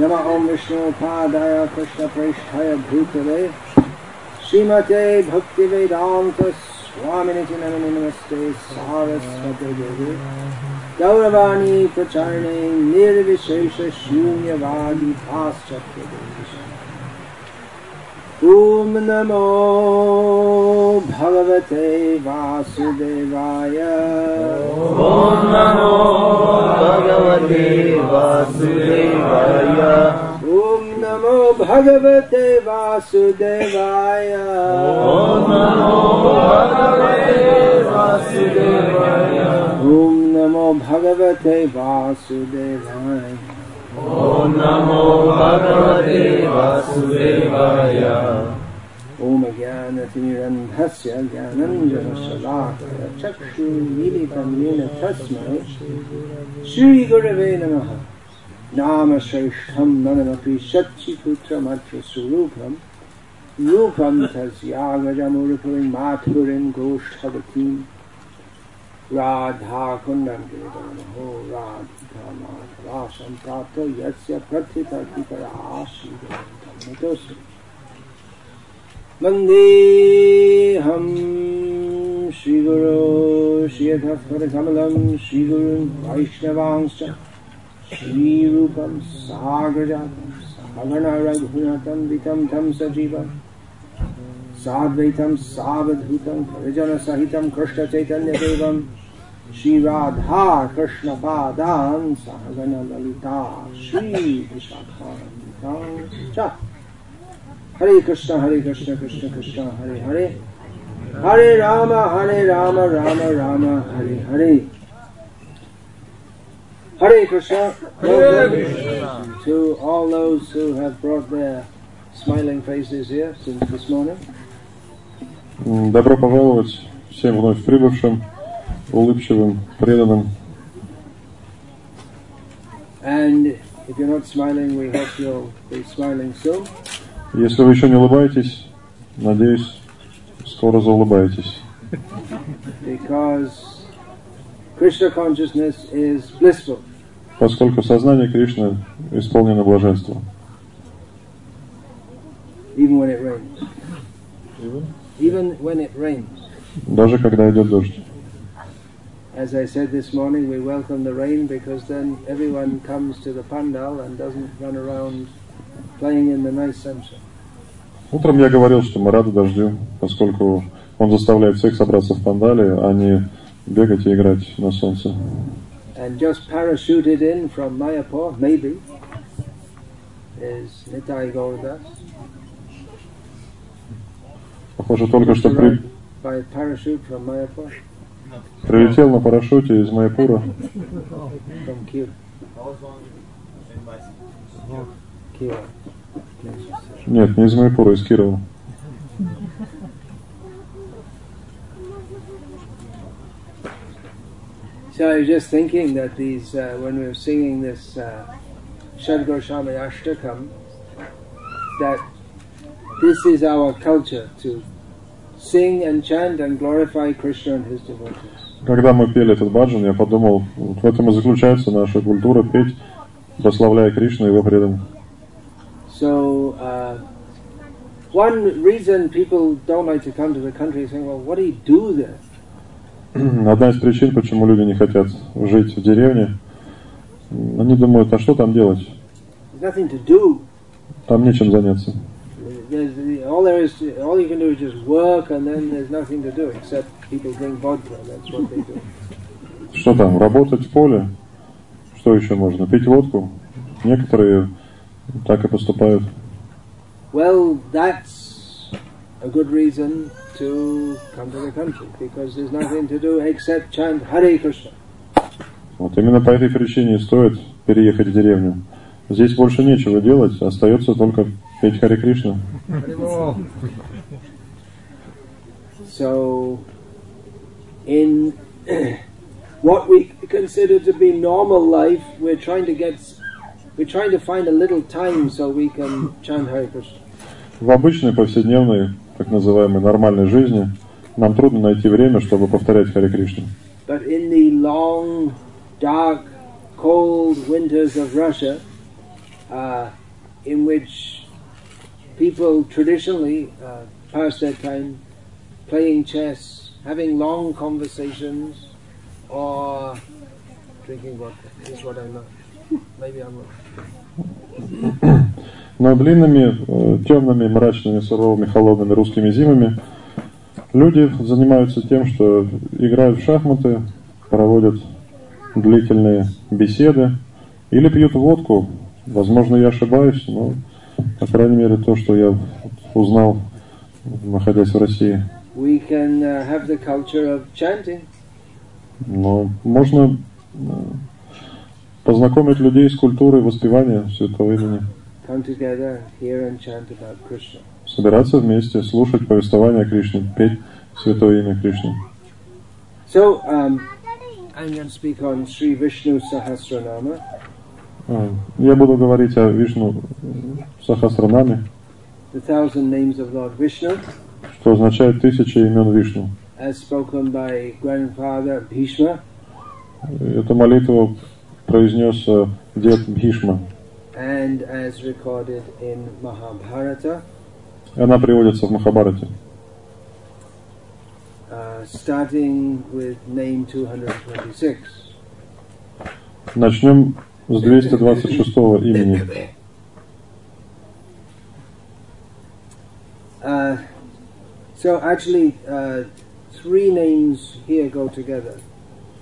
नम ॐ विष्णुपादाय कृष्णप्रेष्ठाय भूतले। श्रीमते भक्तिवेदान्तस्वामिनिति नमने नमस्ते सारस्वतदेवे गौरवाणी प्रचारणे निर्विशेषशून्यवादिभाश्चक्यदेश ॐ नमो भगवते वासुदेवाय। ॐ नमो भगवते वासुदेवाय। ॐ नमो भगवते वासुदेवाय। ॐ नमो भगवते वासुदेवाय। ॐ नमो भगवते वासुदेवाय ॐ नमो भगवते वासुदेवाय ॐ ज्ञानतिमिरन्धस्य ज्ञानञ्जनशलाकय चक्षुर्मीलितं येन तस्मै श्रीगुरवे नमः नामश्रेष्ठं ननमपि शच्चिपुत्रमर्थस्वरूपं रूपं तस्यागजमुरुपुरीं माथुरीं गोष्ठवतीं राधाकुण्डं गिरिधरमहो राधिका माधवा सम्प्राप्तो यस्य प्रथितपितराशीर्वन्तमतोऽस्मि वन्देऽहं श्रीगुरो श्रियधस्वरकमलं श्रीगुरुं वैष्णवांश्च श्रीरूपं सागरजातं सागणरघुनाथं वितं तं सजीवम् साद्वैतं, सावधूतं, परिजनसहितं, कृष्णचैतन्यदेवं, श्रीराधा कृष्णपादान् सहगणललिता श्रीविशाखान्वितां च हरे कृष्ण हरे कृष्ण कृष्ण कृष्ण, हरे हरे हरे राम हरे राम राम राम, हरे Hare Hare Krishna. Hare Welcome To all those who have brought their smiling faces here since this morning. Добро пожаловать всем вновь прибывшим, улыбчивым, преданным. And if you're not smiling, we hope you'll be smiling soon. Если вы еще не улыбаетесь, надеюсь, скоро заулыбаетесь. Because Krishna consciousness is blissful. Поскольку сознание Кришны исполнено блаженством. even when it rains. Even when it rains. Даже когда идет дождь. As I said this morning, we welcome the rain because then everyone comes to the pandal and doesn't run around playing in the nice sunshine. Утром я говорил, что мы рады дождю, поскольку он заставляет всех собраться в пандале, а не бегать и играть на солнце. And just parachuted in from Mayapur, maybe, is Nitai Gauradas. Похоже, только что при- прилетел на парашюте из Майпура. Нет, не из Майпура, из Кирова. So I was just thinking that these, uh, when we were singing this uh, Shadgar Shami Ashtakam, that this is our culture to sing and chant and glorify Krishna and his devotees. Когда мы пели этот баджан, я подумал, вот в этом и заключается наша культура петь, прославляя Кришну и его преданных. So, uh, one reason people don't like to come to the country is saying, well, what do you do there? Одна из причин, почему люди не хотят жить в деревне, они думают, а что там делать? There's nothing to do. Там нечем заняться. There's, all there is, all you can do is just work, and then there's nothing to do except people drink vodka. That's what they do. Что там, работать в поле? Что еще можно? Пить водку? Некоторые так и поступают. Well, that's a good reason to come to the country because there's nothing to do except chant Hare Krishna. Вот именно по этой причине и стоит переехать в деревню. Здесь больше нечего делать, остается только петь Харе Кришна. So, in what we consider to be normal life, we're trying to get, we're trying to find a little time so we can chant Hare Krishna. В обычной повседневной, так называемой нормальной жизни, нам трудно найти время, чтобы повторять Харе Кришну. But in the long, dark, cold winters of Russia, uh, in which people traditionally uh, pass their time playing chess, having long conversations, or drinking vodka. Is what I know. Maybe I'm wrong. Но длинными, э, темными, мрачными, суровыми, холодными русскими зимами люди занимаются тем, что играют в шахматы, проводят длительные беседы или пьют водку. Возможно, я ошибаюсь, но, по крайней мере, то, что я узнал, находясь в России. We can uh, have the culture of chanting. Но можно э, познакомить людей с культурой воспевания святого имени. Come together, hear and chant about Krishna. Собираться вместе, слушать повествование о Кришне, петь святое имя Кришны. So, um, I'm going to speak on Sri Vishnu Sahasranama. А, Я буду говорить о Вишну Сахасранаме, что означает тысяча имен Вишну. Эту молитву произнес э, дед Бхишма. and as recorded in Mahabharata, Она приводится в Махабарате. uh, starting with name 226. Начнем с 226 имени. Uh, so actually, uh, three names here go together.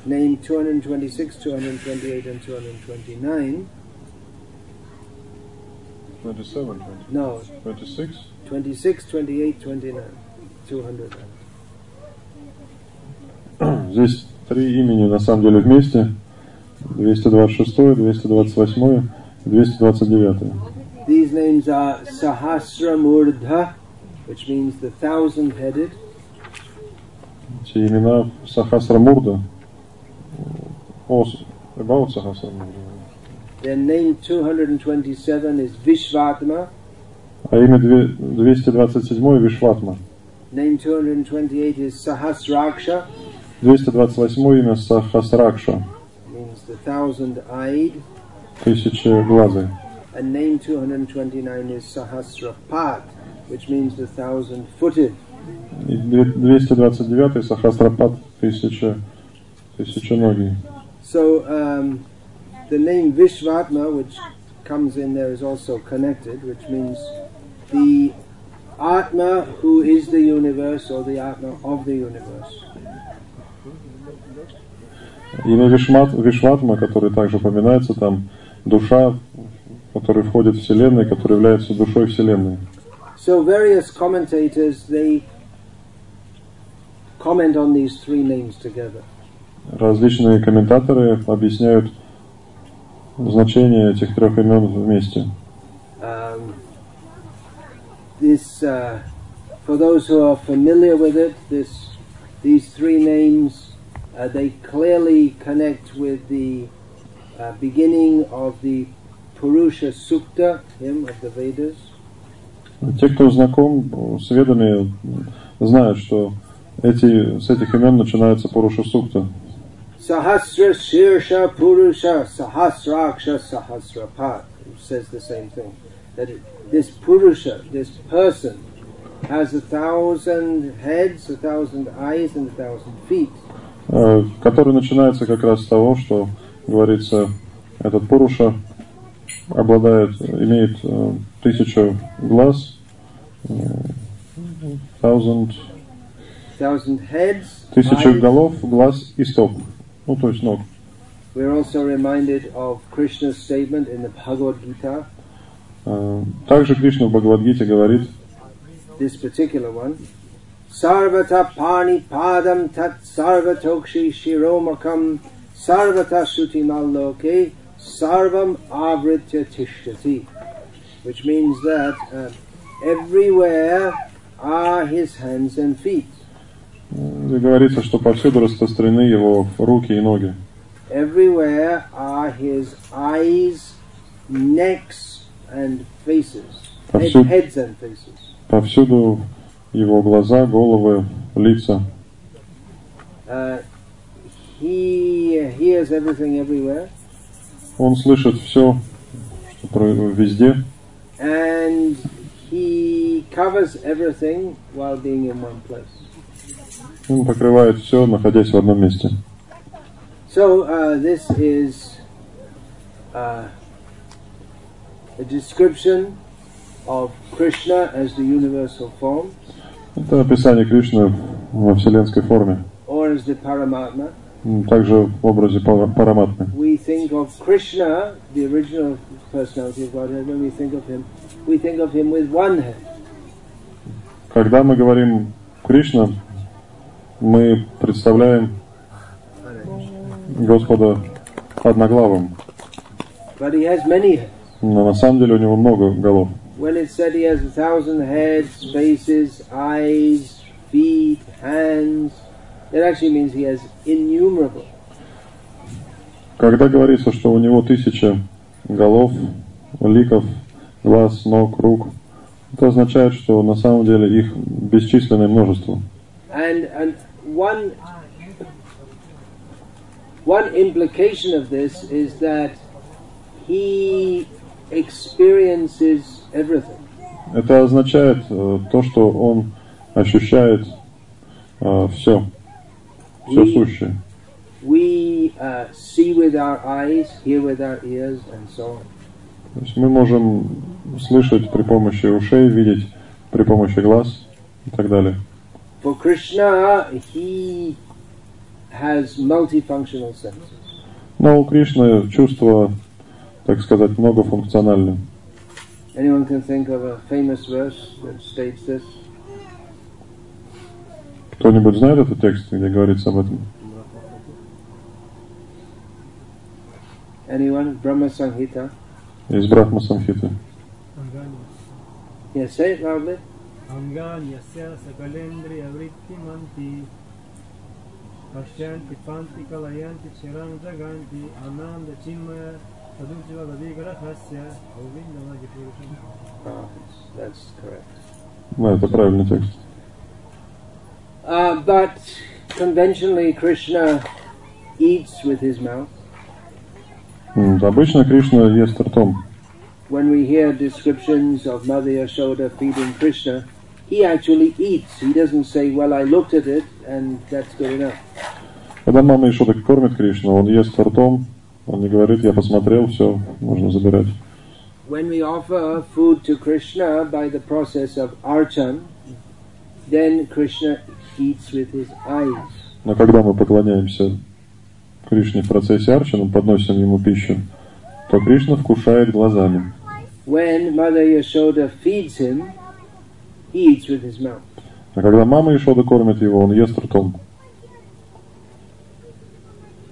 Name 226, 228, and 229. 27, No, 26. 26, 28, 29. 200. Здесь три имени на самом деле вместе. 226, 228, 229. These names are Sahasramurdha, which means the thousand headed, Эти имена Сахасрамурда. О, с- about Сахасрамурда. then name 227 is Vishvatma, А имя две- 227 Вишватма. name 228 is Sahasraksha, 228 имя Сахасракша. means the thousand eyed, Тысячеглазый. and name 229 is Sahasrapat, which means the thousand footed. И две- 229 Сахасрапат тысяча, тысяченогий. So um, the name Vishvatma, which comes in there, is also connected, which means the Atma who is the universe or the Atma of the universe. Имя Вишмат, Вишватма, который также упоминается там, душа, которая входит в Вселенную, которая является душой Вселенной. So various commentators they comment on these three names together. Различные комментаторы объясняют значение этих трех имен вместе. Um, this, uh, for those who are familiar with it, this, these three names, uh, they clearly connect with the uh, beginning of the Purusha Sukta, hymn of the Vedas. Те, кто знаком с ведами, знают, что эти, с этих имен начинается Пуруша Сукта. Sahasra Shirsha Purusha Sahasraksha Sahasrapat says the same thing. That it, this Purusha, this person, has a thousand heads, a thousand eyes, and a thousand feet. Э, который начинается как раз с того, что говорится, этот Пуруша обладает, имеет э, тысячу глаз, э, thousand, Thousand heads, тысячу голов, глаз и стоп. Ну, то есть ног. We're also reminded of Krishna's statement in the Bhagavad Gita, Также Кришна в Бхагавадгите говорит, this particular one. Sarvata pani padam tat sarvatokshi shiromakam sarvata shrutimaloke sarvam avritya tishtati. Which means that uh, everywhere are his hands and feet. э, говорится, что повсюду распространены его руки и ноги. Everywhere are his eyes, necks, and faces. Head- Повсюду. heads and faces. Повсюду его глаза, головы, лица. Uh, he hears everything everywhere. Он слышит все, везде. And he covers everything while being in one place. Он покрывает все, находясь в одном месте. So uh, this is uh, a description of Krishna as the universal form, Это описание Кришны во вселенской форме. Также в образе пара- Параматмы. We think of Krishna, the original personality of Godhead, when we think of him, we think of him with one head. Когда мы говорим Кришна, мы представляем Господа одноглавым. Но на самом деле у него много голов. When it said he has a thousand heads, faces, eyes, feet, hands, it actually means he has innumerable. Когда говорится, что у него тысяча голов, ликов, глаз, ног, рук, это означает, что на самом деле их бесчисленное множество. And and one one implication of this is that he experiences everything. Это означает э, то, что он ощущает все, все We, сущее. we uh, see with our eyes, hear with our ears, and so on. То есть мы можем слышать при помощи ушей, видеть при помощи глаз и так далее. For Krishna, he has multifunctional senses. Но у Кришны чувство, так сказать, многофункциональное. Anyone can think of a famous verse that states this? Кто-нибудь знает этот текст, где говорится об этом? Anyone? Brahma Sanghita? Из Брахма Санхиты. Yes, say it loudly. Anganyasya sakalendri avritti manti Pashyanti panti kalayanti chiram Ananda chinmaya Да, это правильный текст. Uh, but conventionally, Krishna eats with his mouth. М, Обычно Кришна ест ртом. When we hear descriptions of Mother Yashoda feeding Krishna, he actually eats. He doesn't say, Well, I looked at it and that's good enough. Когда мама Ишода кормит Кришну, он ест ртом, Он не говорит, я посмотрел, все, можно забирать. When we offer food to Krishna by the process of archan, then Krishna eats with his eyes. Но когда мы поклоняемся Кришне в процессе арчана, подносим ему пищу, то Кришна вкушает глазами. When Mother Yashoda feeds him, he eats with his mouth. А когда мама Ишода кормит его, он ест ртом. Very interesting piece of wood, no doubt.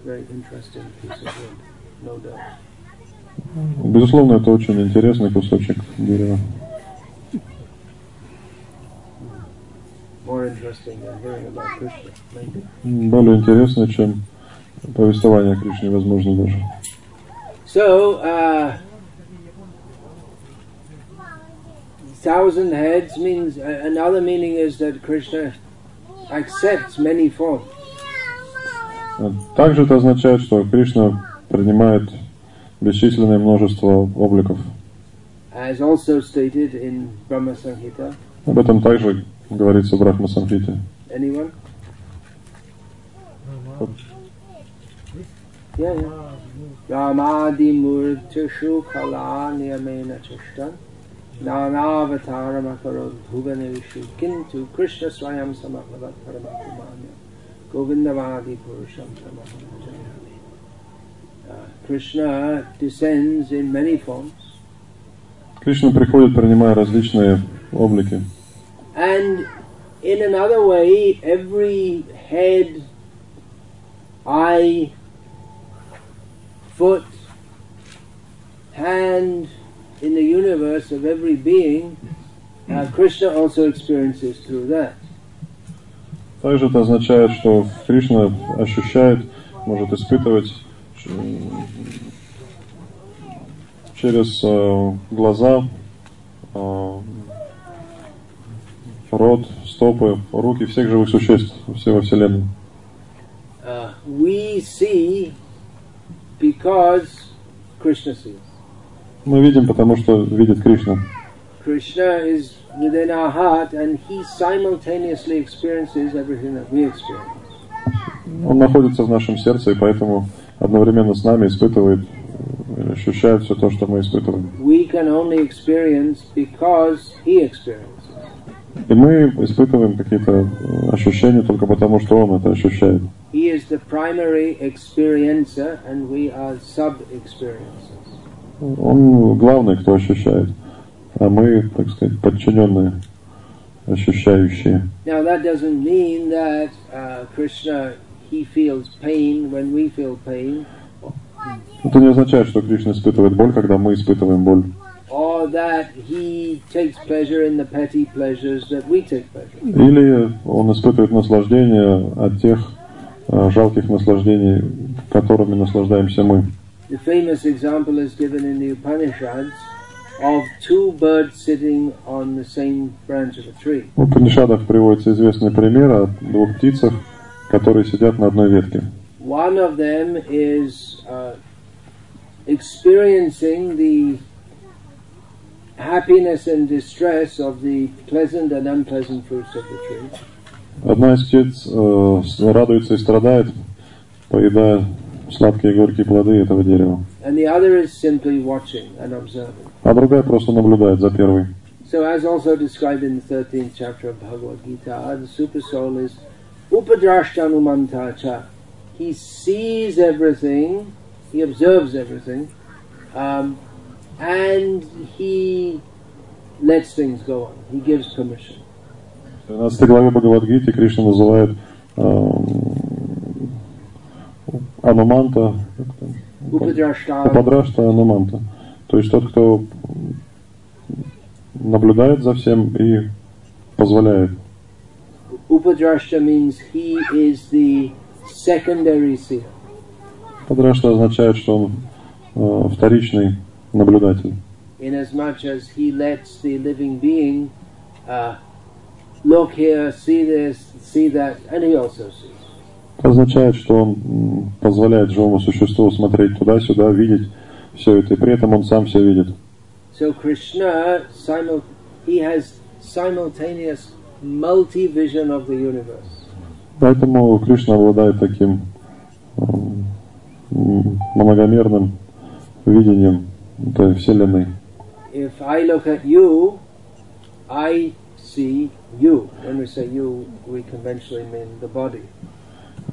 Безусловно, это очень интересный кусочек дерева. Более интересный, чем повествование о Кришне, возможно, даже. So, uh, thousand heads means uh, another meaning is that Krishna accepts many forms. А Также это означает, что Кришна принимает бесчисленное множество обликов. as also stated in Brahma Samhita. Об этом также говорится в Брахма Самхите. Anyone? Yeah, yeah. Ramadi Murtishu Kala Niyamena Chishtan Nanavatar Makarod Bhuvanevishu Kintu Krishna Swayam Samabhavat Paramakumanya Govindavadi Purusham Samahajayami uh, Krishna descends in many forms Кришна приходит, принимая различные облики. And in another way, every head, eye, foot, hand in the universe of every being, uh, Krishna also experiences through that. Также это означает, что Кришна ощущает, может испытывать м, через э, глаза, э, рот, стопы, руки всех живых существ, всего Вселенной. Uh, we see because Krishna sees. Мы видим, потому что видит Кришна. Krishna is within our heart and he simultaneously experiences everything that we experience. Он находится в нашем сердце, и поэтому одновременно с нами испытывает, э, ощущает все то, что мы испытываем. We can only experience because he experiences. И мы испытываем какие-то э, ощущения только потому, что он это ощущает. He is the primary experiencer and we are sub-experiencers. Он главный, кто ощущает, а мы, так сказать, подчиненные, ощущающие. Now that doesn't mean that uh, Krishna he feels pain when we feel pain, Это не означает, что Кришна испытывает боль, когда мы испытываем боль. or that he takes pleasure in the petty pleasures that we take pleasure. Или он испытывает наслаждение от тех э, жалких наслаждений, которыми наслаждаемся мы. The famous example is given in the Upanishads of two birds sitting on the same branch of a tree. В Панишадах приводится известный пример о двух птицах, которые сидят на одной ветке. One of them is uh, experiencing the happiness and distress of the pleasant and unpleasant fruits of the tree. Одна из птиц э, с- радуется и страдает, поедая сладкие и горькие плоды этого дерева. And the other is simply watching and observing. А другая просто наблюдает за первой. So, as also described in the 13th chapter of Bhagavad Gita, the super soul is upadrashtanumantacha. He sees everything, he observes everything, um, and he lets things go on. He gives permission. В 13 главе Бхагавадгиты Кришна называет эм, Ануманта. Упадрашта Ануманта. То есть тот, кто наблюдает за всем и позволяет. Upadrashta means he is the secondary seer. Подрашта означает, что он э, вторичный наблюдатель. inasmuch as he lets the living being uh, look here, see this, see that, and he also sees. Это означает, что он позволяет живому существу смотреть туда-сюда, видеть все это, и при этом он сам все видит. So Krishna, simul- he has simultaneous multi-vision of the universe. Поэтому Кришна обладает таким м, м, многомерным видением этой Вселенной. If I look at you, I see you. When we say you, we conventionally mean the body.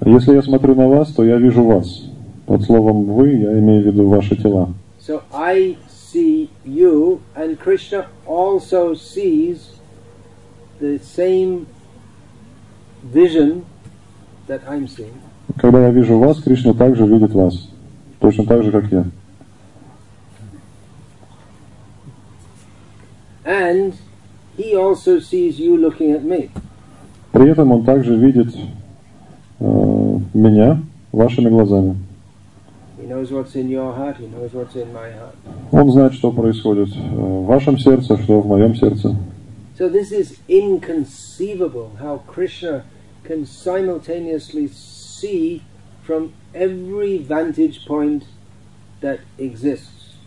Если я смотрю на вас, то я вижу вас. Под словом «вы» я имею в виду ваши тела. So I see you, and Krishna also sees the same vision that I'm seeing. Когда я вижу вас, Кришна также видит вас. Точно так же, как я. And he also sees you looking at me. При этом он также видит э, меня вашими глазами. Он знает, что происходит э, в вашем сердце, что в моем сердце. So this is inconceivable how Krishna can simultaneously see from every vantage point that exists.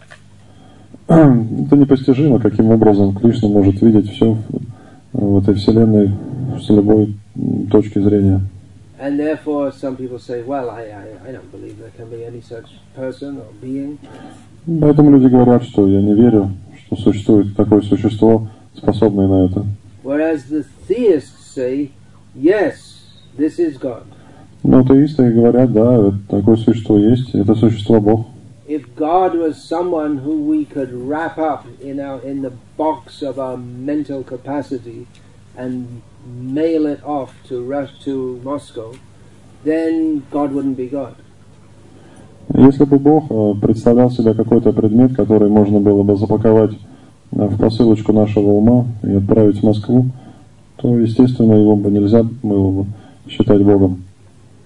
Это непостижимо, каким образом Кришна может видеть все в этой вселенной с любой точки зрения. And therefore, some people say, well, I, I, I don't believe there can be any such person or being. Поэтому люди говорят, что я не верю, что существует такое существо, способное на это. Whereas the theists say, yes, this is God. Но атеисты говорят, да, это такое существо есть, это существо Бог. If God was someone who we could wrap up in our in the box of our mental capacity and mail it off to rush to Moscow, then God wouldn't be God. Если бы Бог э, представлял себя какой-то предмет, который можно было бы запаковать э, в посылочку нашего ума и отправить в Москву, то, естественно, его бы нельзя было бы считать Богом.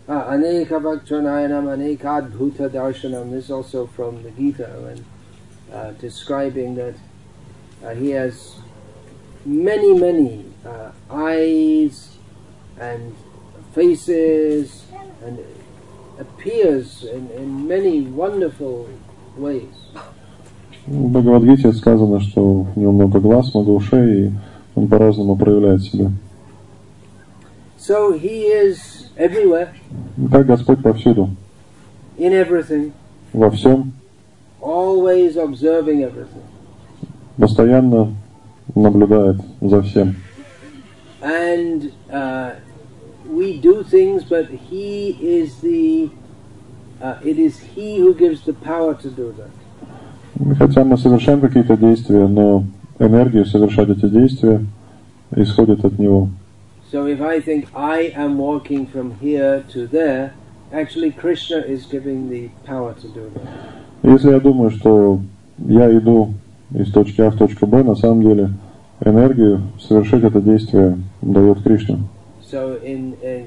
Aneka Bhaktanayanam Anekad Bhuta Darshanam. This is also from the Gita, when uh, describing that uh, he has many, many uh, eyes and faces and appears in, in many wonderful ways. В Бхагавадгите сказано, что у него много глаз, много ушей, и он по-разному проявляет себя. So he is everywhere, Так Господь повсюду, in everything, во всем, always observing everything. постоянно наблюдает за всем. And uh, we do things, but he is the. Uh, it is he who gives the power to do that. Хотя мы совершаем какие-то действия, но энергию совершать эти действия исходит от Него. So if I think I am walking from here to there, actually Krishna is giving the power to do that. Если я думаю, что я иду из точки А в точку Б, на самом деле энергию совершить это действие дает Кришна. So in, in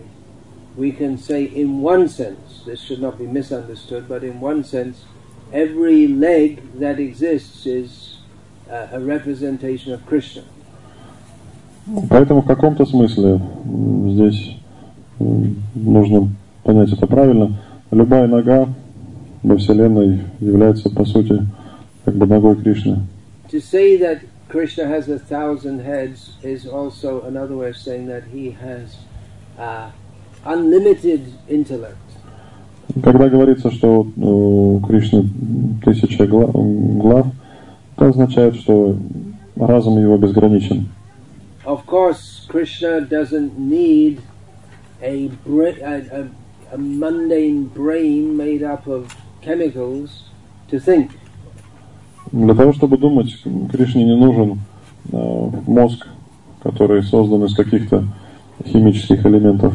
we can say in one sense, this should not be misunderstood, but in one sense, every leg that exists is uh, a representation of Krishna. Поэтому в каком-то смысле здесь нужно понять это правильно. Любая нога во Вселенной является, по сути, как бы ногой Кришны. To say that Krishna has a thousand heads is also another way of saying that he has uh, unlimited intellect. Когда говорится, что э, у Кришны тысяча гла- глав, это означает, что разум его безграничен. Of course, Krishna doesn't need a, bra- a, a, a mundane brain made up of chemicals to think. Для того, чтобы думать, Кришне не нужен э, мозг, который создан из каких-то химических элементов.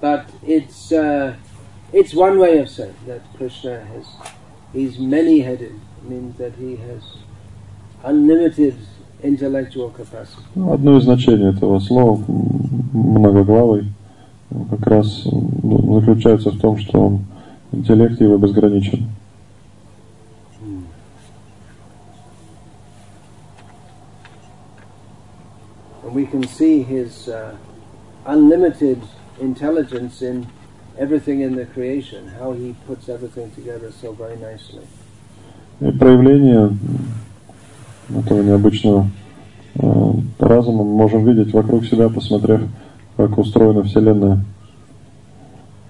But it's, uh, it's one way of saying that Krishna has, he's many-headed, means that he has unlimited intellectual capacity. Ну, Одно из значений этого слова многоглавый как раз заключается в том, что он, интеллект его безграничен. And we can see his uh, unlimited intelligence in everything in the creation, how he puts everything together so very nicely. И проявление этого необычного э, разума мы можем видеть вокруг себя, посмотрев, как устроена Вселенная.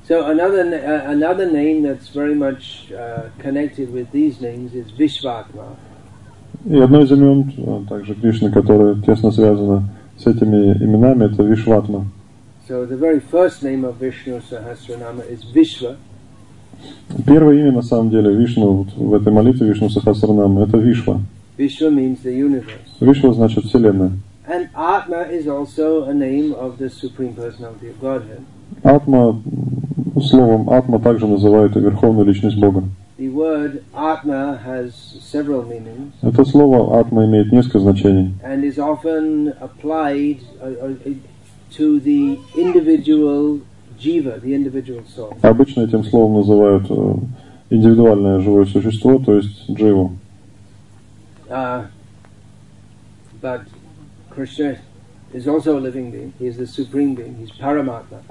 So another uh, another name that's very much uh, connected with these names is Vishvatma. И одно из имен, э, также Кришны, которое тесно связано с этими именами, это Вишватма. So the very first name of Vishnu Sahasranama is Vishva, Первое имя, на самом деле, Вишну, вот в этой молитве Вишну Сахасранам, это Вишва. Vishwa means the universe. Вишва значит Вселенная. And Atma is also a name of the Supreme Personality of Godhead. Атма, словом Атма также называют и Верховную Личность Бога. The word Atma has several meanings Это слово Атма имеет несколько значений. and is often applied uh, uh, to the individual jiva, the individual soul. Обычно этим словом называют э, индивидуальное живое существо, то есть дживу. Uh, but Krishna is also a living being. He is the supreme being. He's Paramatma.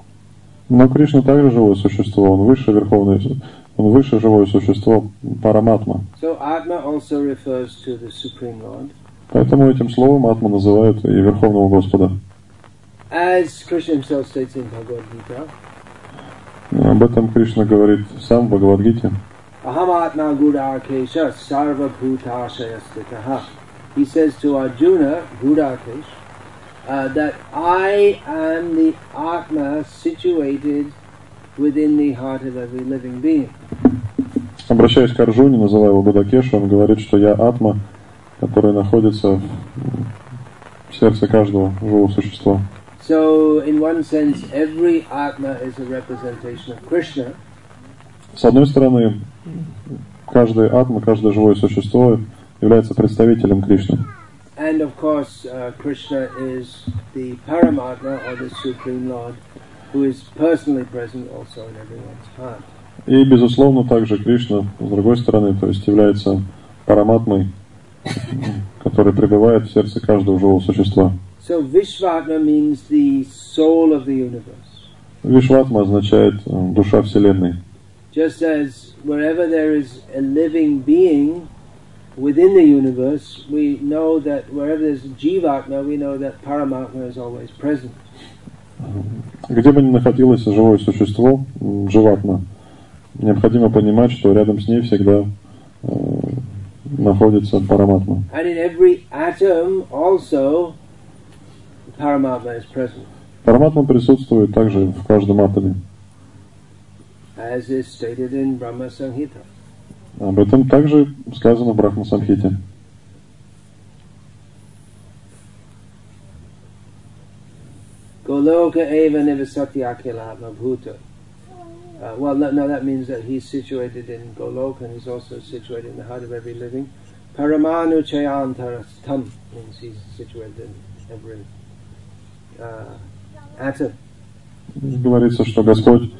Но Кришна также живое существо, он выше верховное, выше живое существо Параматма. So. Поэтому этим словом Атма называют и Верховного Господа. As Krishna himself states in Bhagavad Gita, Об этом Кришна говорит сам в Бхагавадгите. Ahamatma Gudakesha Sarva Bhutashayastitaha. He says to Arjuna, Gudakesh, uh, that I am the Atma situated within the heart of every living being. Обращаясь к Арджуне, называя его Гудакешу, он говорит, что я Атма, который находится в сердце каждого живого существа. So, in one sense, every Atma is a representation of Krishna, С одной стороны, каждая атма, каждое живое существо является представителем Кришны. and of course, uh, Krishna is the Paramatma or the Supreme Lord, who is personally present also in everyone's heart. И, безусловно, также Кришна, с другой стороны, то есть является параматмой, который пребывает в сердце каждого живого существа. So, Vishvatma means the soul of the universe. Вишватма означает э, душа Вселенной. Just as wherever there is a living being, within the universe, we know that wherever there's Jivatma, we know that Paramatma is always present. Где бы ни находилось живое существо, м, животно, необходимо понимать, что рядом с ней всегда э, находится параматма. Параматма присутствует также в каждом атоме. Об этом также сказано в Брахма Самхите. Goloka eva nivasati akilatma bhuta. Uh, well, no, no, that means that he's situated in Goloka and he's also situated in the heart of every living. Paramanu chayantarastam means he's situated in every uh, atom. Говорится, что Господь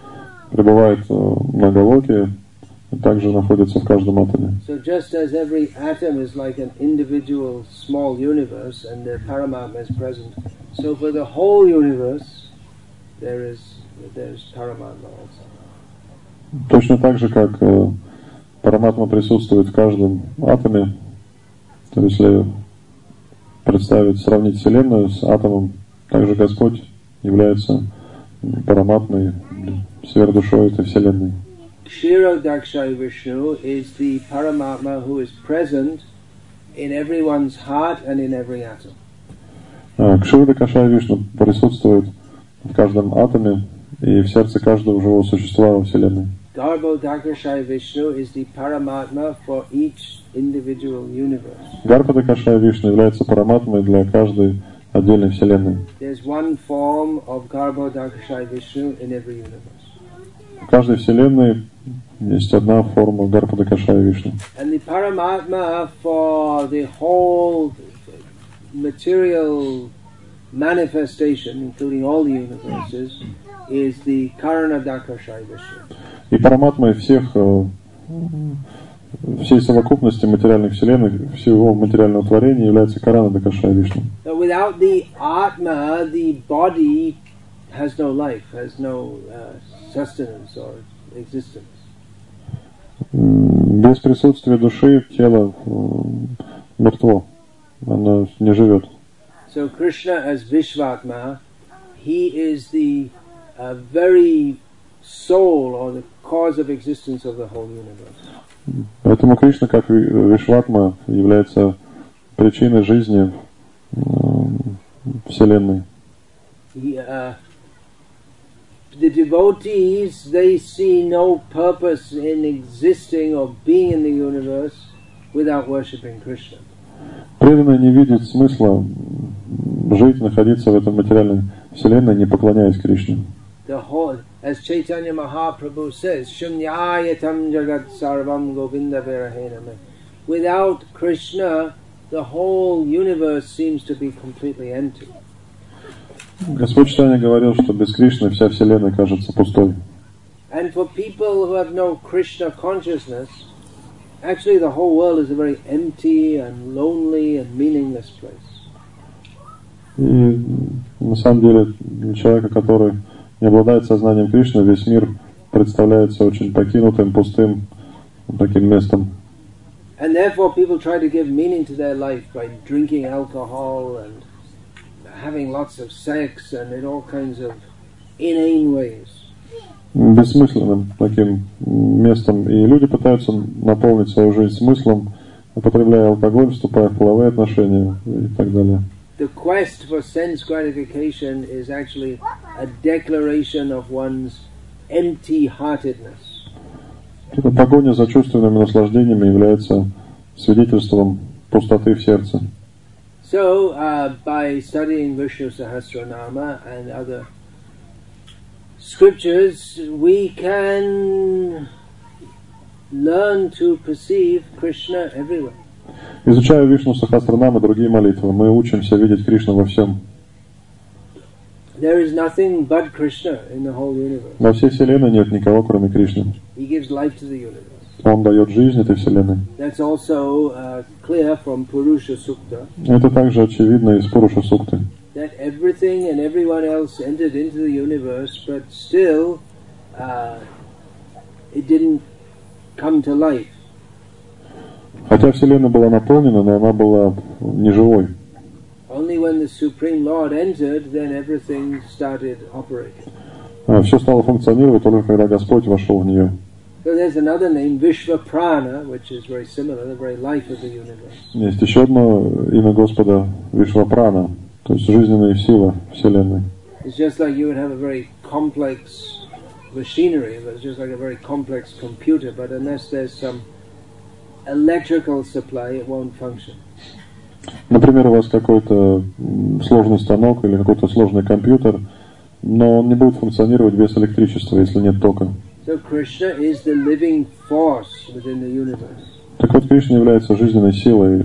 пребывает э, на Галоке, и также находится в каждом атоме. So just as every atom is like an individual small universe and the Paramatma is present, so for the whole universe there is there's Paramatma also. Точно так же, как э, параматма присутствует в каждом атоме, то если представить, сравнить Вселенную с атомом, также Господь является параматмой, сверхдушой этой Вселенной. Kshiro Dakshay Vishnu is the Paramatma who is present in everyone's heart and in every atom. А, Кшивада Кашай Вишну присутствует в каждом атоме и в сердце каждого живого существа во Вселенной. Garbo Dakashai Vishnu is the Paramatma for each individual universe. Гарпада Кашай Вишну является параматмой для каждой отдельной Вселенной. There's one form of Garbo Dakashai Vishnu in every universe. В каждой Вселенной есть одна форма Гарпада Кашая Вишну. And the Paramatma for the whole material manifestation, including all the universes, is the Karana Dakashai Vishnu. И параматмой всех, э, всей совокупности материальных вселенных, всего материального творения является Карана Дакашая Вишну. Without the Atma, the body has no life, has no uh, sustenance or existence. Без присутствия души тело м, мертво, оно не живет. So Krishna as Vishvatma, he is the uh, very soul or the cause of existence of the whole universe. Поэтому Кришна, как Ви- Вишватма, является причиной жизни м, Вселенной. He, uh, the devotees, they see no purpose in existing or being in the universe without worshipping Krishna. Преданный не видит смысла м, жить, находиться в этом материальной Вселенной, не поклоняясь Кришне. The whole, as Chaitanya Mahaprabhu says, Shunyayatam Jagat Sarvam Govinda Virahena. Without Krishna, the whole universe seems to be completely empty. Господь Читания говорил, что без Кришны вся Вселенная кажется пустой. And for people who have no Krishna consciousness, actually the whole world is a very empty and lonely and meaningless place. И на самом деле для человека, который не обладает сознанием Кришны, весь мир представляется очень покинутым, пустым таким местом. And therefore people try to give meaning to their life by drinking alcohol and having lots of sex and in all kinds of inane ways. Бессмысленным таким местом. И люди пытаются наполнить свою жизнь смыслом, употребляя алкоголь, вступая в половые отношения и так далее. The quest for sense gratification is actually a declaration of one's empty-heartedness. Эта погоня за чувственными наслаждениями является свидетельством пустоты в сердце. So, uh, by studying Vishnu Sahasranama and other scriptures, we can learn to perceive Krishna everywhere. Изучая Вишну Сахасранам и другие молитвы, мы учимся видеть Кришну во всем. There is nothing but Krishna in the whole universe. Во всей Вселенной нет никого, кроме Кришны. He gives life to the universe. Он дает жизнь этой Вселенной. Uh, Это также очевидно из Пуруша Сукты, that everything and everyone else entered into the universe, but still uh, it didn't come to life. Хотя Вселенная была наполнена, но она была неживой. Only when the Supreme Lord entered, then everything started operating. Все стало функционировать только когда Господь вошел в нее. So there's another name, Vishvaprana, which is very similar, the very life of the universe. Есть еще одно имя Господа Вишвапрана, то есть жизненная сила Вселенной. It's just like you would have a very complex machinery, it's just like a very complex computer, but unless there's some electrical supply, it won't function. Например, у вас какой-то м, сложный станок или какой-то сложный компьютер, но он не будет функционировать без электричества, если нет тока. Так вот, Кришна является жизненной силой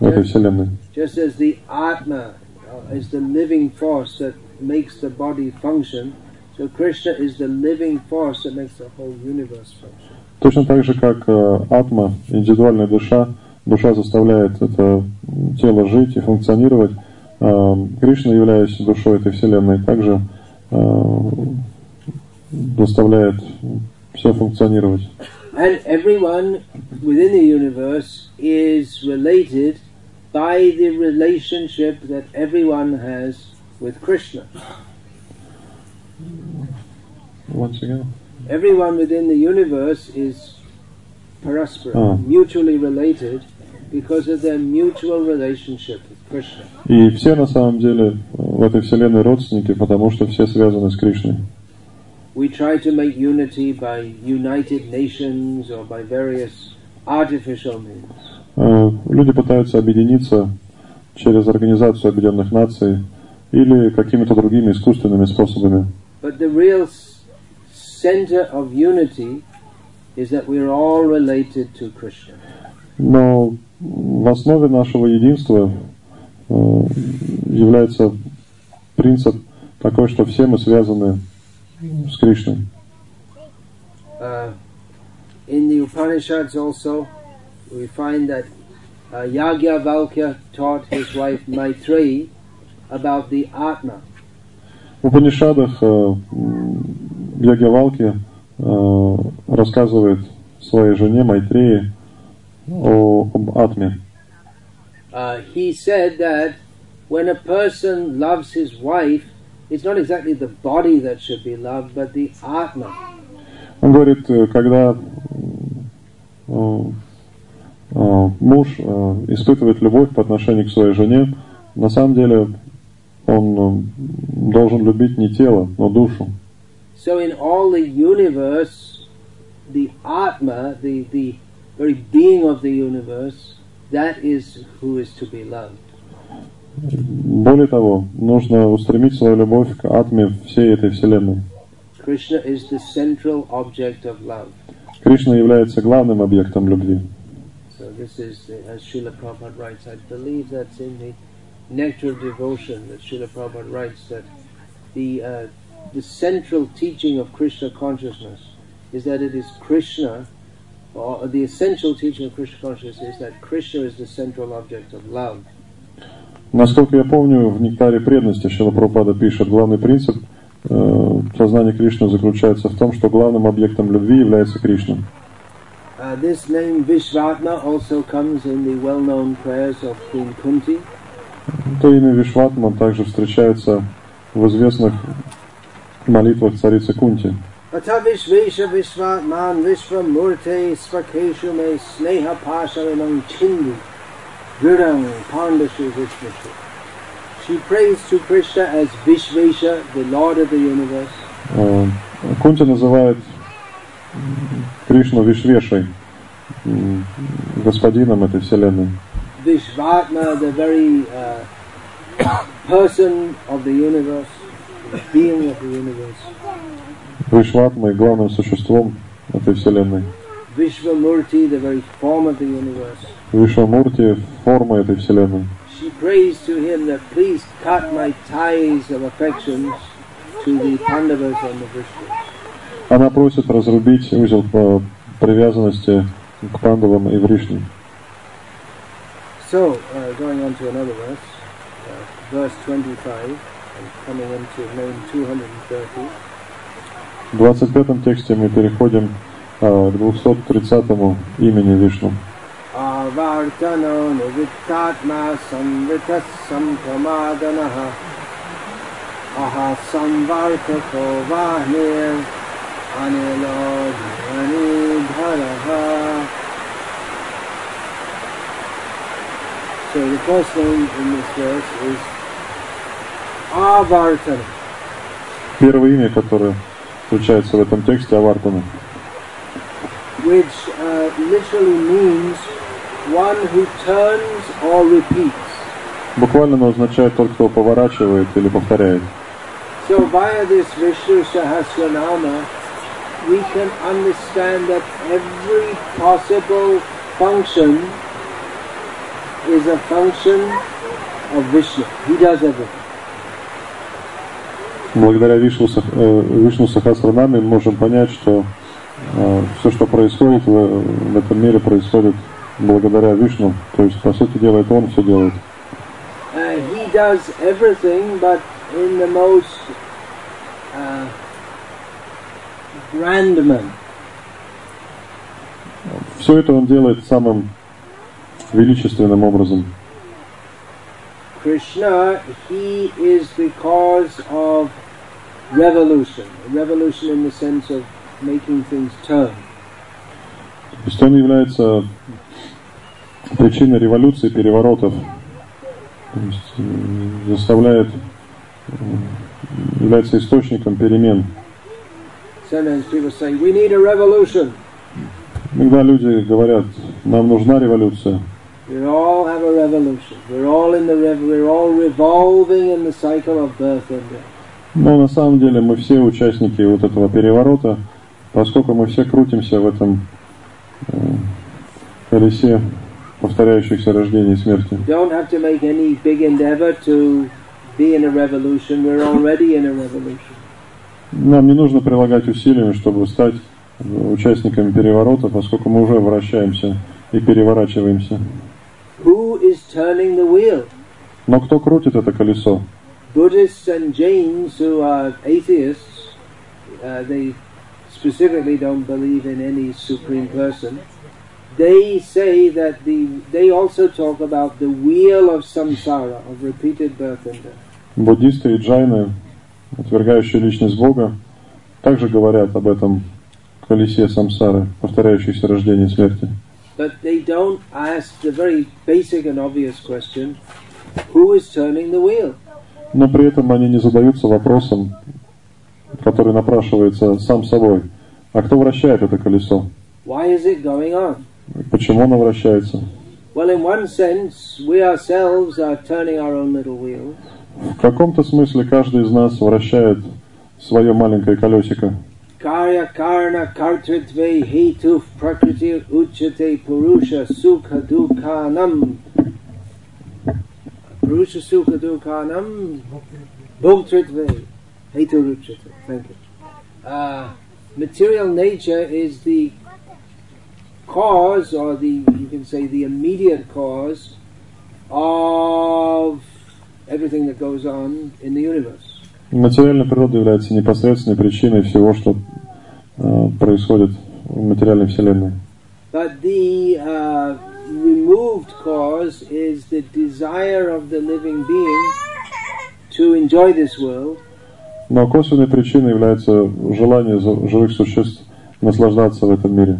в этой Вселенной. Just as the Atma uh, is the living force that makes the body function, so Krishna is the living force that makes the whole universe function. Точно так же, как э, атма, индивидуальная душа, душа заставляет это тело жить и функционировать, э, Кришна, являясь душой этой Вселенной, также э, заставляет все функционировать. And everyone within the universe is related by the relationship that everyone has with Krishna. Once again. Everyone within the universe is paraspara, Ah. mutually related because of their mutual relationship with Krishna. И все на самом деле в этой Вселенной родственники, потому что все связаны с Кришной. We try to make unity by United Nations or by various artificial means. Э, Люди пытаются объединиться через Организацию Объединенных Наций или какими-то другими искусственными способами. But the real center of unity is that we're all related to Krishna. Но в основе нашего единства э, является принцип такой, что все мы связаны с Кришной. Uh, in the Upanishads also, we find that uh, Yagyavalkya taught his wife Maitreyi about the Atma. В Упанишадах э, м, Ягьявалки э, рассказывает своей жене Майтреи о, об атме. Uh, he said that when a person loves his wife, it's not exactly the body that should be loved, but the Atma. Он говорит, э, когда э, э, муж э, испытывает любовь по отношению к своей жене, на самом деле он э, должен любить не тело, но душу. So in all the universe, the Atma, the, the very being of the universe, that is who is to be loved. Более того, нужно устремить свою любовь к атме всей этой вселенной. Кришна является главным объектом любви. So this is, uh, as Srila Prabhupada writes, I believe that's in the Nectar of Devotion that Srila Prabhupada writes that the, uh, the central teaching of Krishna consciousness is that it is Krishna, or the essential teaching of Krishna consciousness is that Krishna is the central object of love. Насколько я помню, в «Нектаре преданности» Шила Прабхупада пишет, главный принцип э, сознания Кришны заключается в том, что главным объектом любви является Кришна. Uh, this name Vishvatma also comes in the well-known prayers of Queen Kunti. То имя Вишватман также встречается в известных молитвах царицы Кунти. Vishvatman Vishvamurte Svakeshu Me Sneha Pasharanam Chindu Virang Pandashu Vishveshu. She prays to Krishna as Vishvesha, the Lord of the universe, Э, Кунти называет Кришну Вишвешей, господином этой вселенной. Vishvatma, the very uh, person of the universe, the being of the universe, Вишватмой, главным существом этой вселенной. Vishvamurti, the very form of the universe. Вишвамурти – форма этой вселенной. She prays to him that please cut my ties of affections to the Pandavas and the Vrishtas. Она просит разрубить узел привязанности к пандавам и Вришне. So, uh, going on to another verse, uh, verse 25, and coming into name 230. В 25 тексте мы переходим а, к 230 имени Вишну. Uh, So the first thing in this verse is avartana. Первое имя, которое встречается в этом тексте, Авартана, which uh, literally means one who turns or repeats. буквально оно означает тот, кто поворачивает или повторяет. So via this Vishnu Sahasranama, we can understand that every possible function is a function of Vishnu. He does everything. Благодаря Вишну, э, Вишну Сахасранаме мы можем понять, что все, что происходит в, этом мире, происходит благодаря Вишну. То есть, по сути дела, это он все делает. Uh, he does everything, but in the most uh. Все это он делает самым величественным образом. Krishna, he is the cause of revolution. Revolution in the sense of. То есть он является причиной революции, переворотов. То есть э, заставляет, э, является источником перемен. Иногда люди говорят, нам нужна революция. We all have a revolution. We're all in the rev- we're all revolving in the cycle of birth and death. Но на самом деле мы все участники вот этого переворота, поскольку мы все крутимся в этом э, колесе повторяющихся рождений и смерти. Don't have to make any big endeavor to be in a revolution. We're already in a revolution. Нам не нужно прилагать усилия, чтобы стать э, участниками переворота, поскольку мы уже вращаемся и переворачиваемся. Who is turning the wheel? Но кто крутит это колесо? Buddhists and Jains, who are atheists, uh, they specifically don't believe in any supreme person. They say that the they also talk about the wheel of samsara, of repeated birth and death. Буддисты и джайны, отвергающие личность Бога, также говорят об этом колесе самсары, повторяющейся рождения и смерти. But they don't ask the very basic and obvious question: Who is turning the wheel? Но при этом они не задаются вопросом, который напрашивается сам собой. А кто вращает это колесо? Why is it going on? Почему оно вращается? Well, in one sense, we ourselves are turning our own little wheel. В каком-то смысле каждый из нас вращает свое маленькое колесико. Karya karna kartritve hetu prakriti uchate purusha sukha dukhanam. Purusha sukha dukhanam bhoktritve hetu uchate. Thank you. Uh, material nature is the cause, or the you can say the immediate cause of everything that goes on in the universe. Материальная природа является непосредственной причиной всего, что э, происходит в материальной вселенной. But the uh, removed cause is the desire of the living being to enjoy this world, Но косвенной причиной является желание живых существ наслаждаться в этом мире.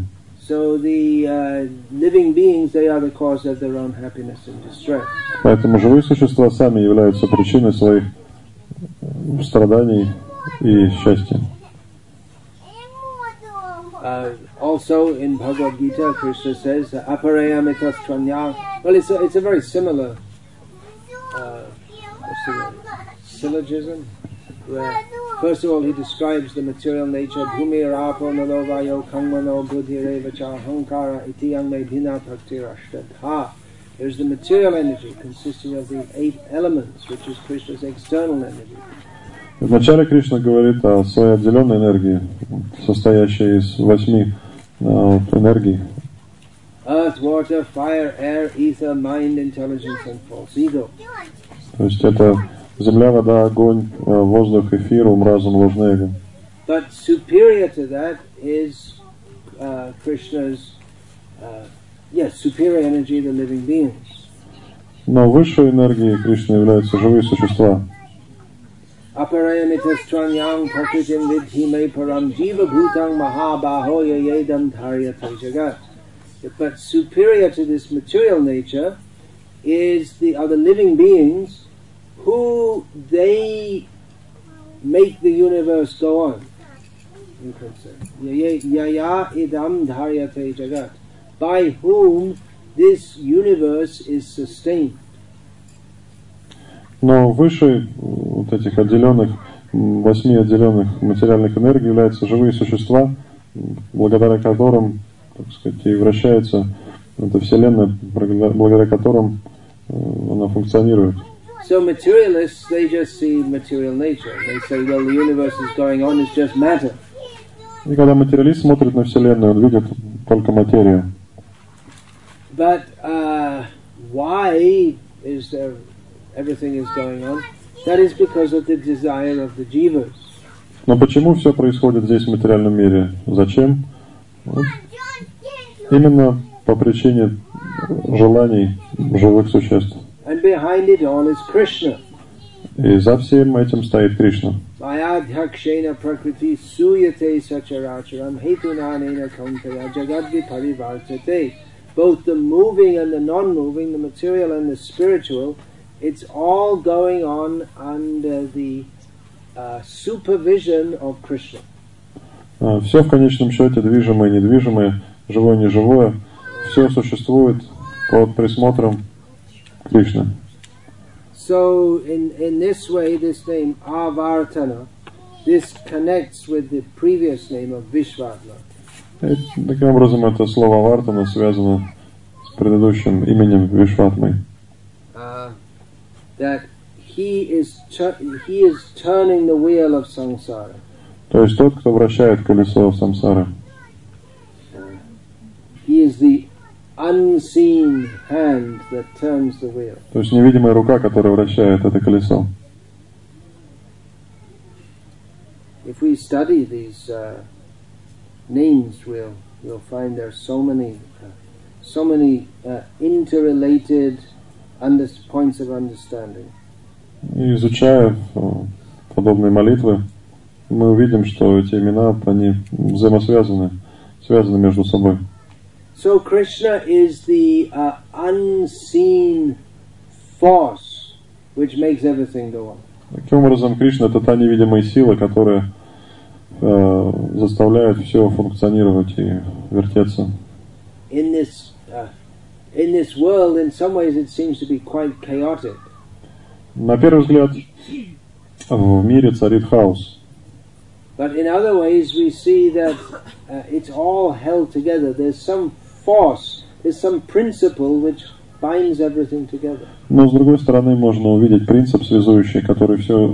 so the uh, living beings they are the cause of their own happiness and distress. Поэтому живые существа сами являются причиной своих э, страданий и счастья. Uh, also in Bhagavad Gita, Krishna says, "Aparayamitas tvanya." Well, it's a, it's a very similar uh, syllogism. Where first of all he describes the material nature. Bhumi rapo nalo vayo kangmano buddhireva cha hankara iti yang me bhina praktirashtadha. There's the material energy consisting of the eight elements, which is Krishna's external energy. Вначале Кришна говорит о своей отделенной энергии, состоящей из восьми э, вот, энергий. Earth, water, fire, air, ether, mind, intelligence, and false ego. То есть это земля, вода, огонь, э, воздух, эфир, ум, разум, ложное эго. But superior to that is uh, Krishna's uh, yes, superior energy, the living beings. Но высшей энергией Кришны являются живые существа. Prakritim vidhi me param jiva bhutang mahabahoya yedam dharyate jagat. But superior to this material nature is the other living beings who they make the universe go on. By whom this universe is sustained. Но выше вот этих отделенных, восьми отделенных материальных энергий являются живые существа, благодаря которым, так сказать, и вращается эта Вселенная, благодаря которым э, она функционирует. So materialists, they just see material nature. They say, well, the universe is going on, it's just matter. И когда материалист смотрит на Вселенную, он видит только материю. But uh, why is there everything is going on? That is because of the desire of the jivas. Но почему все происходит здесь в материальном мире? Зачем? Вот. Именно по причине желаний живых существ. And behind it all is Krishna. И за всем этим стоит Кришна. Both the moving and the non-moving, the material and the spiritual, it's all going on under the uh, supervision of Krishna. Все в конечном счете, движимое и недвижимое, живое и неживое, все существует под присмотром Кришны. So in, in this way, this name Avartana, this connects with the previous name of Vishvatma. И таким образом это слово Вартана связано с предыдущим именем Вишватмой. Uh, that he is tur- he is turning the wheel of samsara. То есть тот, кто вращает колесо самсары. He is the unseen hand that turns the wheel. То есть невидимая рука, которая вращает это колесо. If we study these uh, names, we'll we'll find there's so many uh, so many uh, interrelated under- points of understanding. И изучая э, подобные молитвы, мы увидим, что эти имена, они взаимосвязаны, связаны между собой. So Krishna is the uh, unseen force which makes everything go on. Таким образом, Кришна это та невидимая сила, которая э, заставляет все функционировать и вертеться. In this uh, in this world, in some ways, it seems to be quite chaotic. На первый взгляд, в мире царит хаос. But in other ways, we see that uh, it's all held together. There's some force, there's some principle which binds everything together. Но с другой стороны, можно увидеть принцип связующий, который все э,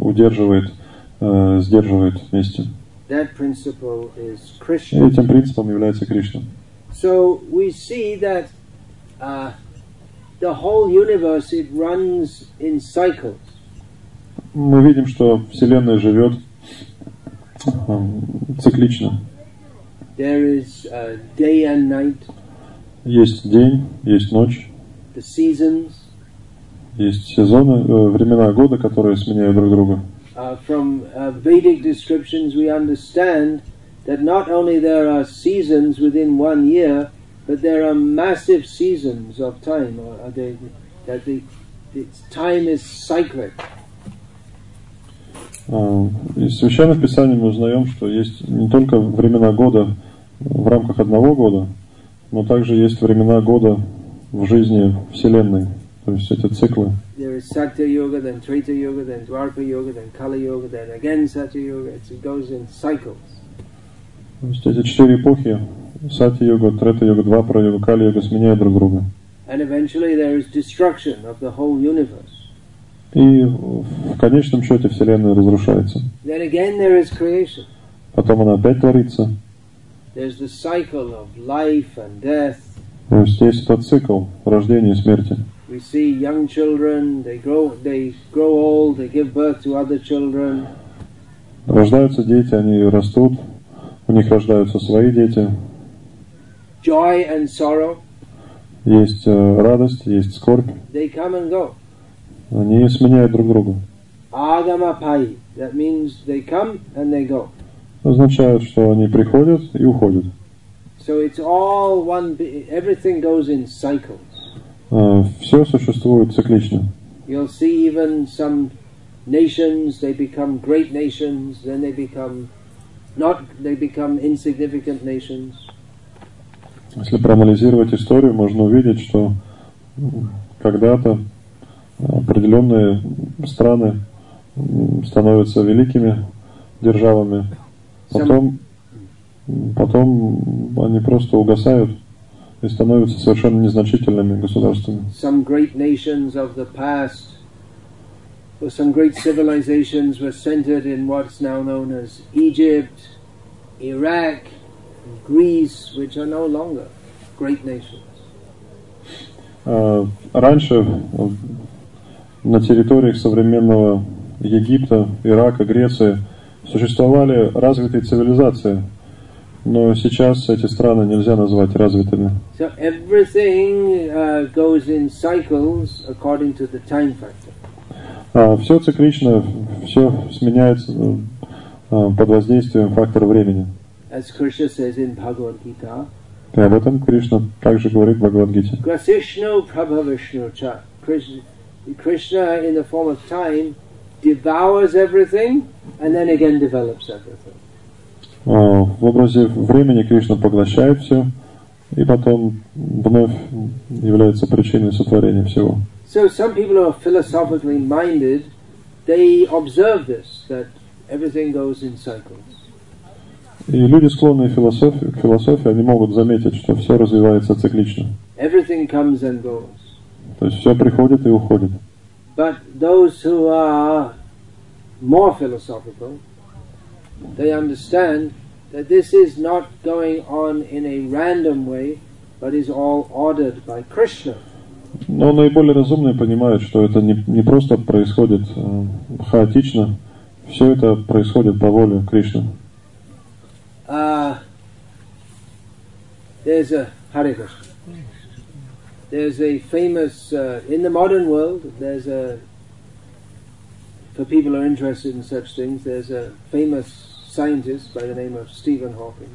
удерживает, э, сдерживает вместе. That principle is Krishna. этим принципом является Кришна. So we see that uh, the whole universe it runs in cycles. Мы видим, что Вселенная живет э, циклично. There is uh, day and night, Есть день, есть ночь, the seasons. есть сезоны, э, времена года, которые сменяют друг друга. Uh, from uh, Vedic descriptions, we understand that not only there are seasons within one year, but there are massive seasons of time. Or are they, that the, it's, time is cyclic. А, Из священных писаний мы узнаем, что есть не только времена года в рамках одного года, но также есть времена года в жизни Вселенной. То есть эти циклы. То есть эти четыре эпохи Сати-йога, Трета-йога, Двапара-йога, Кали-йога сменяют друг друга. And eventually there is destruction of the whole universe. И в конечном счете Вселенная разрушается. Потом она опять творится. There's the cycle of life and death. То есть есть этот цикл рождения и смерти. We see young children, they grow, they grow old, they give birth to other children. Рождаются дети, они растут, у них рождаются свои дети. Joy and sorrow. Есть э, радость, есть скорбь. They come and go. Они сменяют друг друга. Agamapai. That means they come and they go. Означает, что они приходят и уходят. So it's all one. Everything goes in cycles. Все существует циклично. You'll see even some nations. They become great nations. Then they become not. They become insignificant nations. Если проанализировать историю, можно увидеть, что когда-то определенные страны становятся великими державами, потом, потом они просто угасают и становятся совершенно незначительными государствами. Some great nations of the past, or some great civilizations, were centered in what's now known as Egypt, Iraq, Greece, which are no longer great nations. А, Раньше на территориях современного Египта, Ирака, Греции существовали развитые цивилизации, но сейчас эти страны нельзя назвать развитыми. So everything uh, goes in cycles according to the time factor. все циклично, все сменяется э, под воздействием фактора времени. As Krishna says in Bhagavad Gita, И об этом Кришна также говорит в Бхагавадгите. Krishna, Krishna, in the form of time, devours everything and then again develops everything. А, В образе времени Кришна поглощает все и потом вновь является причиной сотворения всего. So some people who are philosophically minded, they observe this, that everything goes in cycles. И люди, склонные к философии, к философии, они могут заметить, что все развивается циклично. Everything comes and goes. То есть все приходит и уходит. But those who are more philosophical, they understand that this is not going on in a random way, but is all ordered by Krishna. Но наиболее разумные понимают, что это не, не просто происходит э, хаотично, все это происходит по воле Кришны. Uh, there's a Hare Krishna. There's a famous uh, in the modern world. There's a for people who are interested in such things. There's a famous scientist by the name of Stephen Hawking.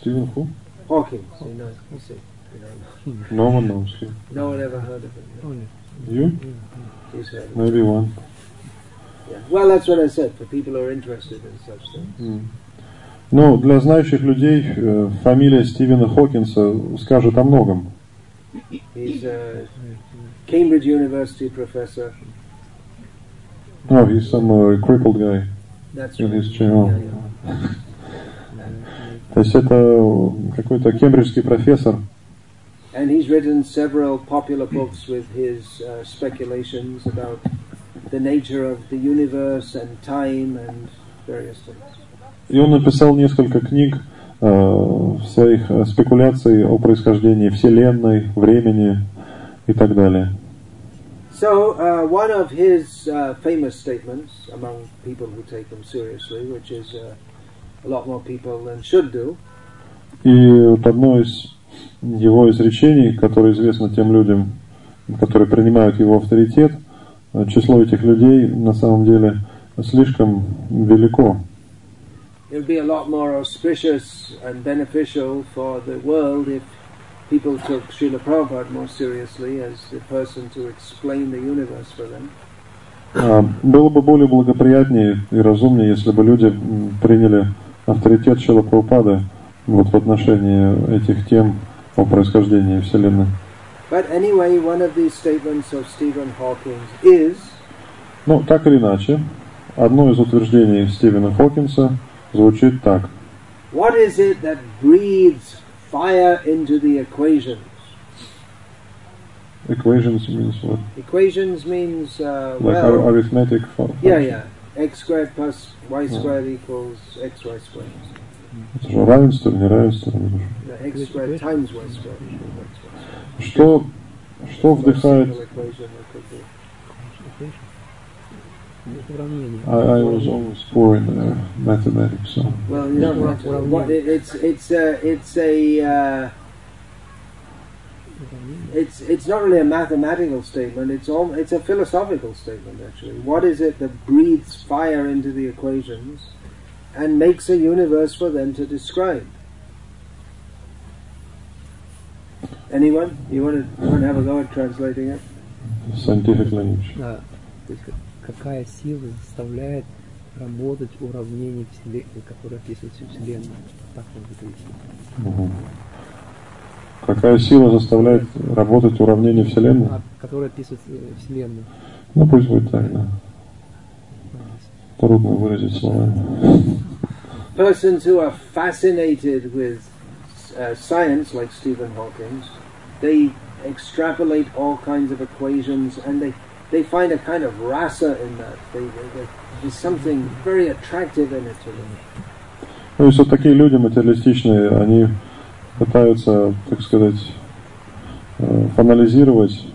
Стивен Ху? Hawking, you know, you see, you know, No one knows him. no one ever heard of him. Он You? He's heard of him. Maybe one. Yeah. Well, that's what I said. For people who are interested in such things. М. Ну, для знающих людей э, фамилия Стивена Хокинса скажет о многом. He's a Cambridge University professor. Oh, he's some uh, crippled guy That's in right. his channel. Yeah, yeah. То есть это какой-то кембриджский профессор, And he's written several popular books with his uh, speculations about the nature of the universe and time and various things. и он написал несколько книг э, своих э, спекуляций о происхождении Вселенной, времени и так далее. So, uh, one of his uh, famous statements among people who take him seriously, which is uh, a lot more people than should do, И вот одно из его изречений, которое известно тем людям, которые принимают его авторитет, э, число этих людей на самом деле слишком велико. It would be a lot more auspicious and beneficial for the world if people took Srila Prabhupada more seriously as the person to explain the universe for them. А, Было бы более благоприятнее и разумнее, если бы люди приняли авторитет Шила Прабхупады вот в отношении этих тем о происхождении Вселенной. But anyway, one of these statements of Stephen Hawking is Ну, так или иначе, одно из утверждений Стивена Хокинса звучит так. what is it that breathes fire into the equations? Equations means what? Equations means, uh, Like ar- well, arithmetic fu- yeah, yeah, x squared plus y squared equals xy squared. Это же равенство или неравенство? No, x squared times y squared equals x squared. Что, что Or вдыхает... I. I, was always poor in uh, mathematics. So. Well, no, what, it, it's it's a it's a uh, it's it's not really a mathematical statement. It's all it's a philosophical statement actually. What is it that breathes fire into the equations and makes a universe for them to describe? Anyone? You want to, you want to have a go at translating it? Scientific language. No, какая сила заставляет работать уравнение Вселенной, которое описывает всю Вселенную? Так можно перевести. Мгм. Какая сила заставляет работать уравнение Вселенной? А, которое описывает э, Вселенную. Ну пусть будет так, да. Трудно выразить словами. Persons who are fascinated with uh, science, like Stephen Hawking, they extrapolate all kinds of equations and they, they find a kind of rasa in that. They, they, there's something very attractive in it to them. Ну, есть вот такие люди материалистичные, они пытаются, так сказать, э, фанализировать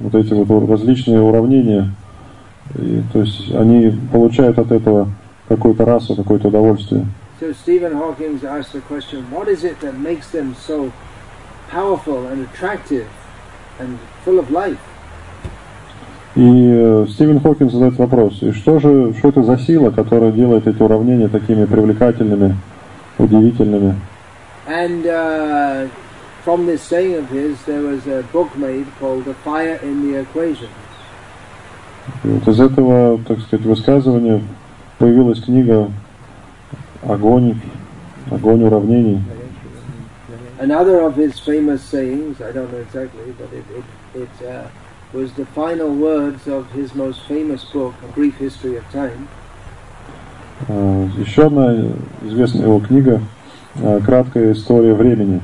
вот эти вот различные уравнения. И, то есть они получают от этого какую-то расу, какое-то удовольствие. So Stephen Hawking asked the question, what is it that makes them so powerful and attractive and full of life? И э, Стивен Хокинг задает вопрос, и что же, что это за сила, которая делает эти уравнения такими привлекательными, удивительными? And uh, from this saying of his, there was a book made called The Fire in the Equations. И вот из этого, так сказать, высказывания появилась книга «Огонь», «Огонь уравнений». Another of his famous sayings, I don't know exactly, but it, it, it uh, was the final words of his most famous book, A Brief History of Time. Э, Еще одна известная его книга э, «Краткая история времени».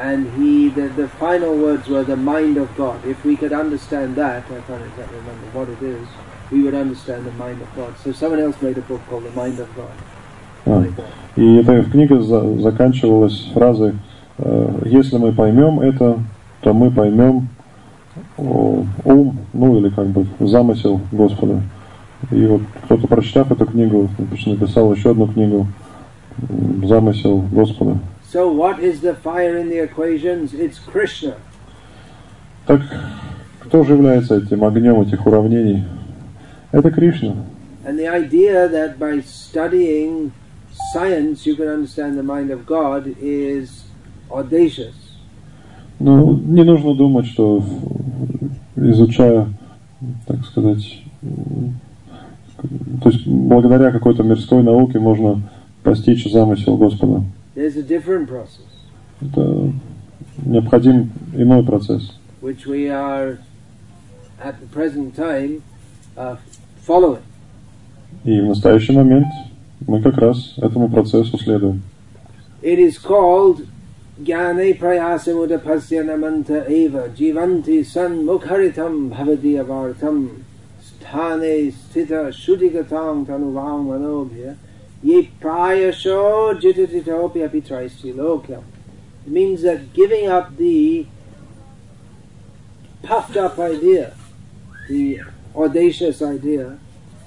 And he, the, the final words were the mind of God. If we could understand that, I can't exactly remember what it is, we would understand the mind of God. So someone else made a book called The Mind of God. А, Like that. И эта книга за- заканчивалась фразой э, «Если мы поймем это, то мы поймем о, ум, ну или как бы замысел Господа». И вот кто-то, прочитав эту книгу, написал еще одну книгу «Замысел Господа». So what is the fire in the equations? It's Krishna. Так кто же является этим огнем этих уравнений? Это Кришна. And the idea that by studying science you can understand the mind of God is audacious. Ну, не нужно думать, что изучая, так сказать, м, то есть благодаря какой-то мирской науке можно постичь замысел Господа. Это необходим иной процесс, which we are at the present time uh, following. и в настоящий момент мы как раз этому процессу следуем. It is called Prayasamudapasya Namanta Eva Jivanti San Mukharitam Bhavadi Avartam Sthane Sthita Shuddhigatang Tanuvang Manobhya Ye Prayasho Jitititopya Pitraisti Lokyam. It means that giving up the puffed up idea, the audacious idea,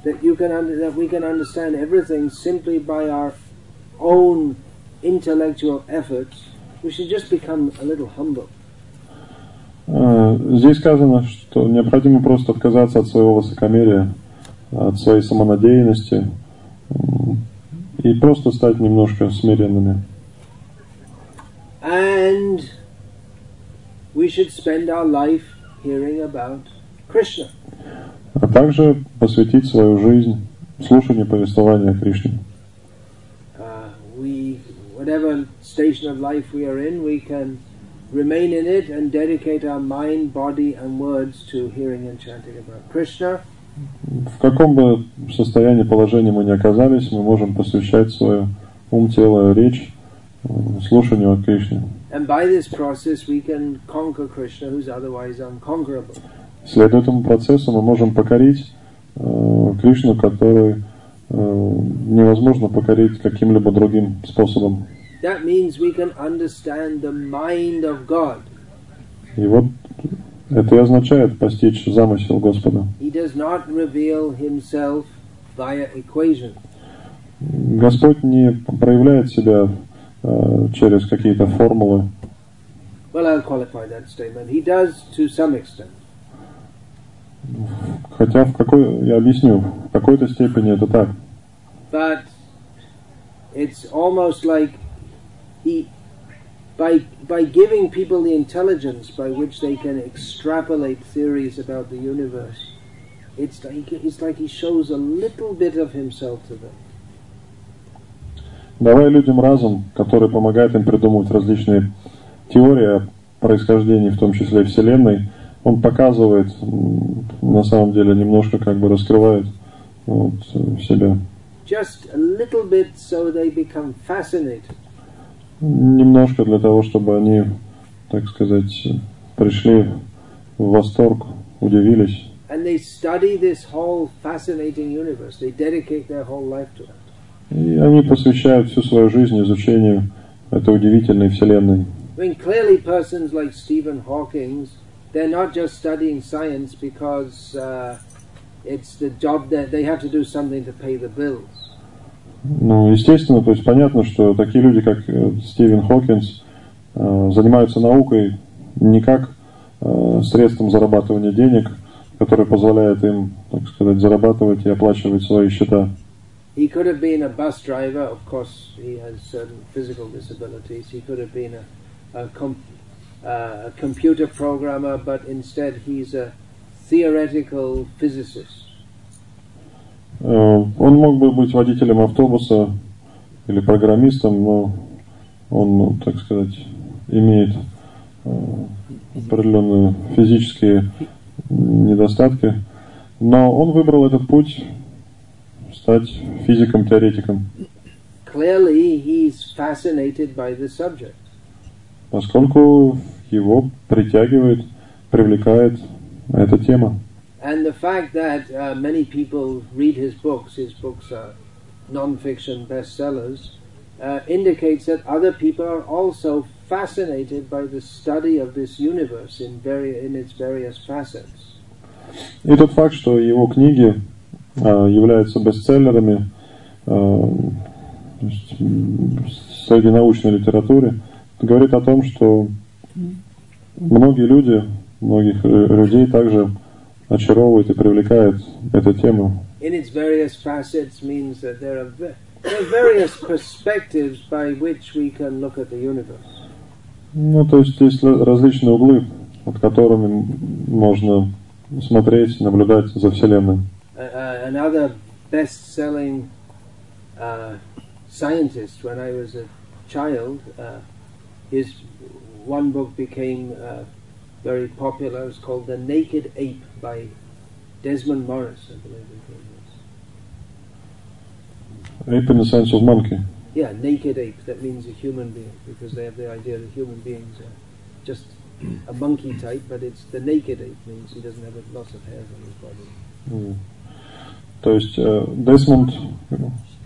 that you can under, that we can understand everything simply by our own intellectual efforts, Э, Здесь сказано, что необходимо просто отказаться от своего высокомерия, от своей самонадеянности и просто стать немножко смиренными. And we should spend our life hearing about Krishna. а также посвятить свою жизнь слушанию повествования о Кришне. Uh, we, whatever station of life we are in, we can remain in it and dedicate our mind, body, and words to hearing and chanting about Krishna. В каком бы состоянии, положении мы ни оказались, мы можем посвящать свое ум, тело, речь э, слушанию о Кришне. And by this process, we can conquer Krishna, who's otherwise unconquerable. Следуя этому процессу мы можем покорить э, Кришну, который э, невозможно покорить каким-либо другим способом. That means we can understand the mind of God. И вот это и означает постичь замысел Господа. He does not reveal himself via equation. Господь не проявляет себя э, через какие-то формулы. well, I'll qualify that statement. He does to some extent. Хотя в какой, я объясню, в какой-то степени это так. But it's almost like he, by, by giving people the intelligence by which they can extrapolate theories about the universe, it's like, it's like he shows a little bit of himself to them. Давай людям разум, который помогает им придумывать различные теории о происхождении, в том числе Вселенной, он показывает, на самом деле, немножко как бы раскрывает вот, себя. Just a little bit so they become fascinated. Немножко для того, чтобы они, так сказать, пришли в восторг, удивились. And they study this whole fascinating universe. They dedicate their whole life to it. И они посвящают всю свою жизнь изучению этой удивительной Вселенной. I mean, clearly, persons like Stephen Hawking, they're not just studying science because uh, it's the job that they have to do something to pay the bills. Ну, естественно, то есть понятно, что такие люди, как э, Стивен Хокинс, э, занимаются наукой не как э, средством зарабатывания денег, которое позволяет им, так сказать, зарабатывать и оплачивать свои счета. He could have been a bus driver. Of course, he has certain physical disabilities. He could have been a, a, com, uh, a computer programmer, but instead he's a theoretical physicist. Э, Он мог бы быть водителем автобуса или программистом, но он, ну, так сказать, имеет э, определенные физические недостатки. Но он выбрал этот путь стать физиком-теоретиком, Clearly, he's fascinated by the subject. Поскольку его притягивает, привлекает эта тема. And the fact that uh, many people read his books, his books are non-fiction bestsellers, uh, indicates that other people are also fascinated by the study of this universe in, vari- in its various facets. И тот факт, что его книги а, являются бестселлерами а, м, среди научной литературы, говорит о том, что многие люди, многих э, людей также очаровывает и привлекает эта тема. In its various facets means that there are, ve- there are various perspectives by which we can look at the universe. Ну, то есть есть различные углы, под которыми можно смотреть, наблюдать за Вселенной. Uh, another best-selling scientist when I was a child, uh, his one book became uh, very popular. It was called The Naked Ape by Desmond Morris, I believe it was. Ape in the sense of monkey. Yeah, naked ape. That means a human being because they have the idea that human beings are just a monkey type, but it's the naked ape means he doesn't have lots of hairs on his body. М. То есть э, Десмонд,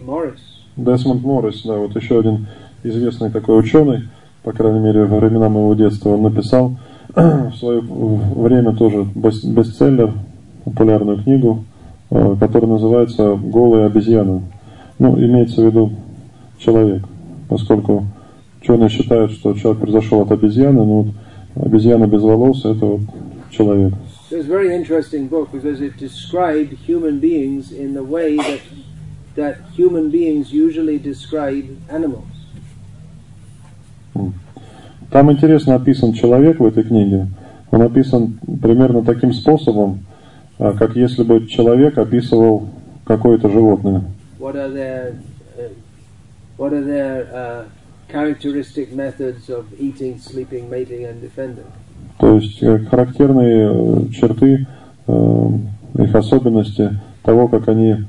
Morris. Десмонд Моррис, да, вот еще один известный такой ученый, по крайней мере, во времена моего детства, он написал в свое время тоже бес- бестселлер, популярную книгу, э, которая называется «Голые обезьяны». Ну, имеется в виду человек, поскольку ученые считают, что человек произошел от обезьяны, но вот обезьяна без волос – это вот человек. That human beings usually describe animals. Там интересно описан человек в этой книге. Он описан примерно таким способом, а, как если бы человек описывал какое-то животное. What are their uh, what are their uh, characteristic methods of eating, sleeping, mating, and defending? То есть э, характерные э, черты, э, их особенности того, как они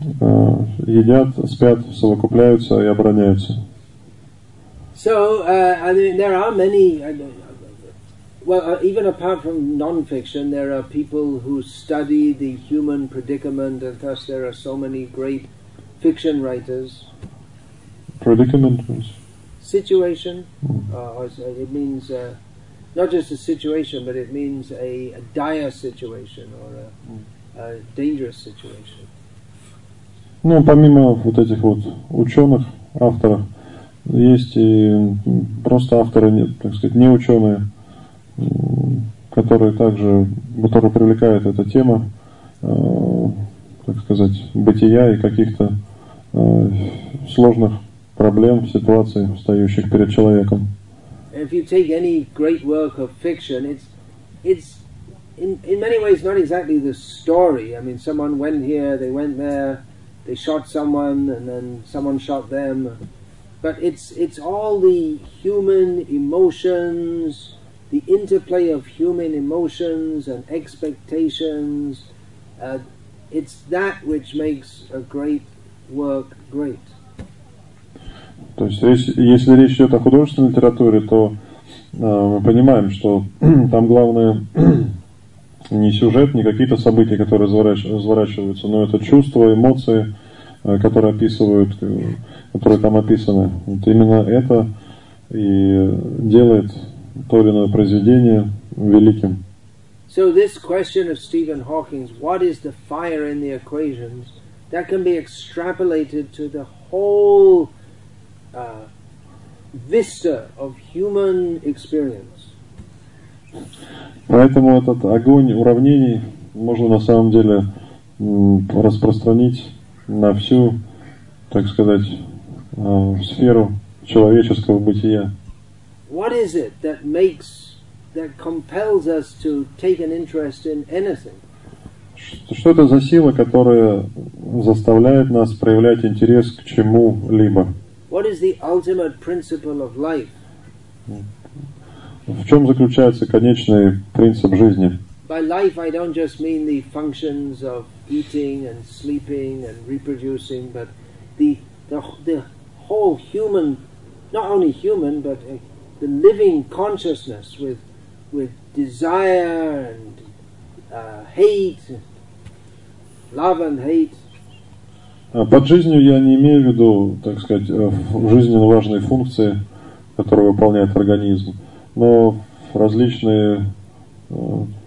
э, едят, спят, совокупляются и обороняются. So uh, I mean, there are many. Uh, well, uh, even apart from non-fiction, there are people who study the human predicament, and thus there are so many great fiction writers. Predicament. Situation, uh, or so it means uh, not just a situation, but it means a, a dire situation or a, a dangerous situation. Ну, помимо вот этих вот ученых, авторов, Есть и просто авторы, так сказать, не ученые, которые также, которые привлекает эта тема, э, так сказать, бытия и каких-то э, сложных проблем, ситуаций, встающих перед человеком. In in many ways not exactly the story. I mean, someone went here, they went there, they shot someone, and then someone shot them. But it's it's all the human emotions, the interplay of human emotions and expectations. Uh, it's that which makes a great work great. То есть, если, речь идет о художественной литературе, то э, мы понимаем, что там главное не сюжет, не какие-то события, которые разворачиваются, но это чувства, эмоции, которые описывают, э, которые там описаны. Вот именно это и делает то или иное произведение великим. So this question of Stephen Hawking's, what is the fire in the equations, that can be extrapolated to the whole uh, vista of human experience. Поэтому этот огонь уравнений можно на самом деле распространить на всю, так сказать, э, сферу человеческого бытия. What is it that makes, that compels us to take an interest in anything? Что что это за сила, которая заставляет нас проявлять интерес к чему-либо? What is the ultimate principle of life? В чем заключается конечный принцип жизни? By life, I don't just mean the functions of eating and sleeping and reproducing, but the, the, the whole human, not only human, but uh, the living consciousness with, with desire and uh, hate, love and hate. А Под жизнью я не имею в виду, так сказать, э, жизненно важные функции, которые выполняет организм, но различные э,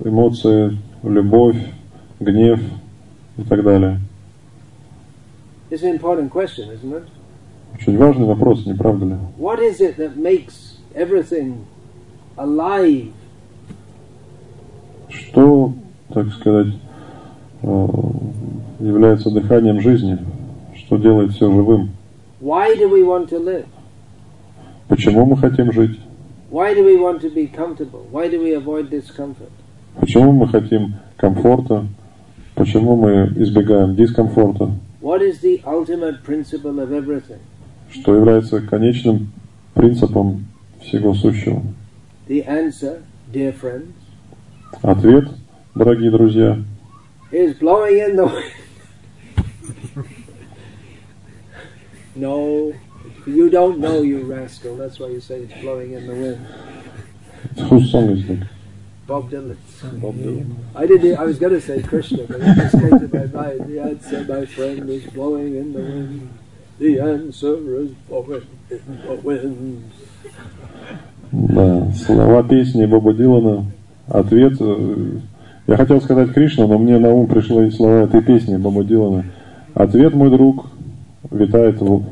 эмоции, любовь, гнев и так далее. It's an important question, isn't it? Очень важный вопрос, не правда ли? What is it that makes everything alive? Что, так сказать, э, является дыханием жизни? Что делает все живым? Why do we want to live? Почему мы хотим жить? Почему мы хотим комфорта? Почему мы избегаем дискомфорта? What is the ultimate principle of everything? Что является конечным принципом всего сущего? The answer, dear friends, Ответ, дорогие друзья, is blowing in the wind. no, you don't know, you rascal. That's why you say it's blowing in the wind. whose song is that? Bob Dylan. Bob Dylan. I did. I was going to say Krishna, but it just came to my mind. The answer, my friend, is blowing in the wind. The answer is blowing in the wind. Да, слова песни Боба Дилана. Ответ, э, я хотел сказать Кришна, но мне на ум пришло и слова этой песни Боба Дилана. Ответ, мой друг, витает в-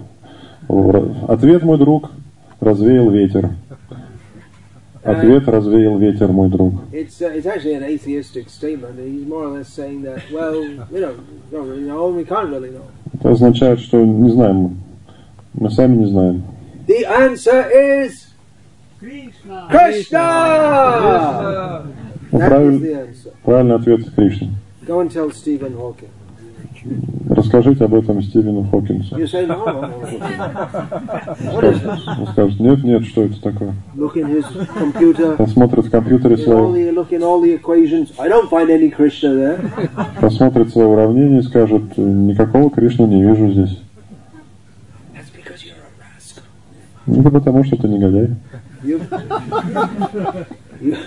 Ответ, мой друг, развеял ветер. Ответ развеял ветер, мой друг. It's uh, it's actually an atheistic statement. He's more or less saying that, well, you know, don't really know, and we can't really know. Это означает, что не знаем, мы сами не знаем. The answer is! Krishna. Ну, That is правиль- the answer. правильный ответ Кришна. Go and tell Stephen Hawking. Расскажите об этом Стивену Хокинсу. Он скажет, нет, нет, что это такое? Посмотрит в компьютере there. посмотрит свое уравнение и скажет, никакого Кришны не вижу здесь. Это потому, что ты негодяй. You, you,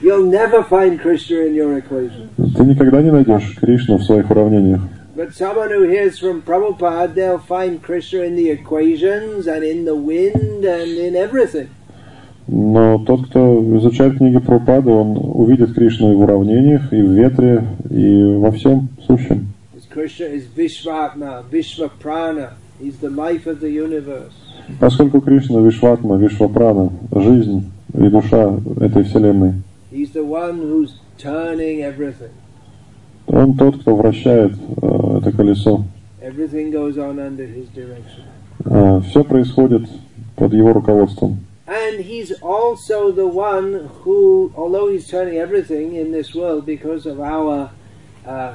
you'll never find Krishna in your equation. Ты никогда не найдешь Кришну в своих уравнениях. But someone who hears from Prabhupada, they'll find Krishna in the equations and in the wind and in everything. Но тот, кто изучает книги Прабхупады, он увидит Кришну и в уравнениях, и в ветре, и во всем сущем. Поскольку Кришна Вишватма, Вишвапрана, жизнь и душа этой вселенной, He's the one who's turning everything. он тот, кто вращает э, это колесо. Everything goes on under his direction. все происходит под его руководством. And he's also the one who, although he's turning everything in this world because of our uh,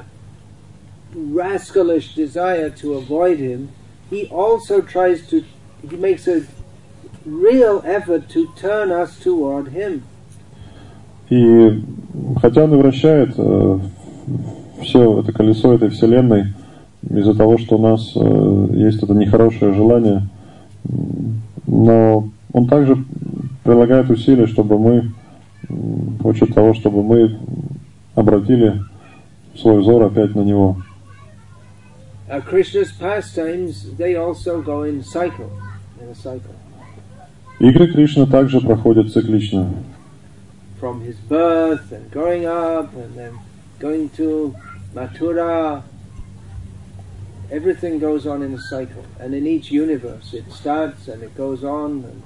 rascalish desire to avoid him, he also tries to, he makes a real effort to turn us toward him. И хотя он и вращает э, все это колесо этой вселенной из-за того, что у нас э, есть это нехорошее желание, но он также прилагает усилия, чтобы мы, хочет того, чтобы мы обратили свой взор опять на него. Uh, Krishna's pastimes, they also go in cycle, in a cycle. Игры Кришны также проходят циклично. From his birth and growing up and then going to Mathura, everything goes on in a cycle. And in each universe, it starts and it goes on and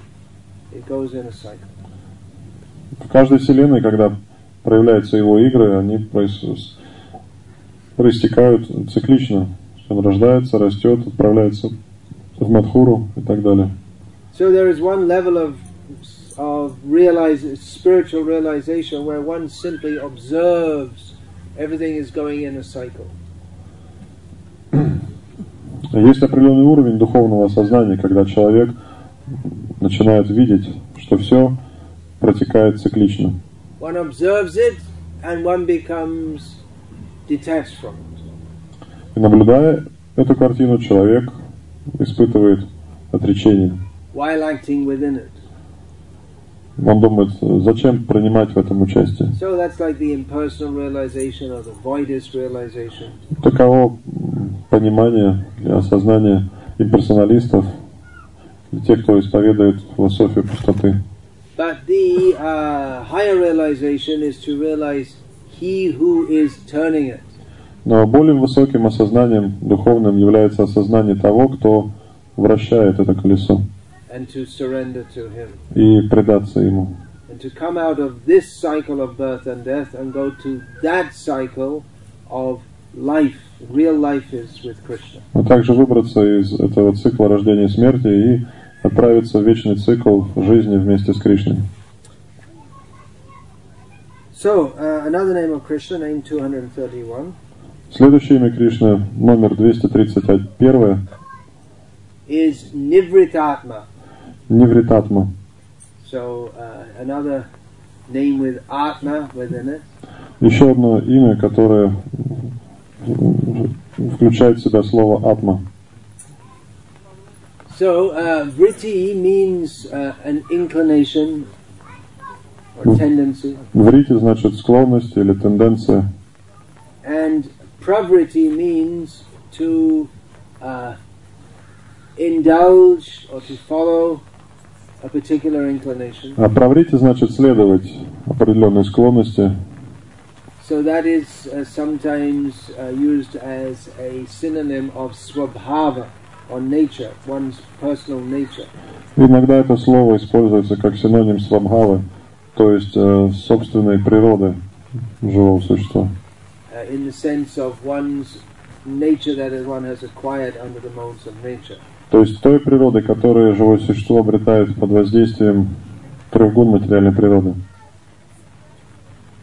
it goes in a cycle. В каждой вселенной, когда проявляются его игры, они проис... проистекают циклично. Он рождается, растет, отправляется в Мадхуру и так далее. So there is one level of of realize, spiritual realization where one simply observes everything is going in a cycle. Есть определенный уровень духовного сознания, когда человек начинает видеть, что все протекает циклично. One observes it and one becomes detached from it. И наблюдая эту картину, человек испытывает отречение. While acting within it. Он думает, зачем принимать в этом участие. So that's like the impersonal realization or the voidist realization. Таково понимание или осознание имперсоналистов, тех, кто исповедует философию пустоты. But the uh, higher realization is to realize he who is turning it. Но более высоким осознанием духовным является осознание того, кто вращает это колесо. And to surrender to him. И предаться ему. And to come out of this cycle of birth and death and go to that cycle of life. Real life is with Krishna. А также выбраться из этого цикла рождения и смерти и отправиться в вечный цикл жизни вместе с Кришной. So, uh, another name of Krishna, name 231. Следующее имя Кришны, номер 231, is Nivritatma. Нивритатма. So, uh, another name with Atma within it. Еще одно имя, которое включает в себя слово Атма. So, uh, vritti means uh, an inclination or tendency, Врити значит склонность или тенденция. and pravritti means to uh, indulge or to follow. А праврити значит следовать определенной склонности. So that is uh, sometimes uh, used as a synonym of swabhava or nature, one's personal nature. Иногда это слово используется как синоним свабхавы, то есть э, собственной природы живого существа. uh, in the sense of one's nature that one has acquired under the modes of nature. То есть той природы, которую живое существо обретает под воздействием трех гун материальной природы.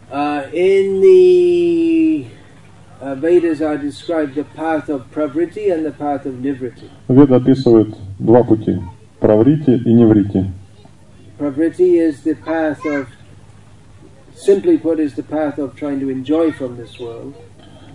Uh, in the uh, Vedas are described the path of pravriti and the path of nivriti. Веда описывает два пути – праврити и неврити. Pravriti is the path of, simply put, is the path of trying to enjoy from this world,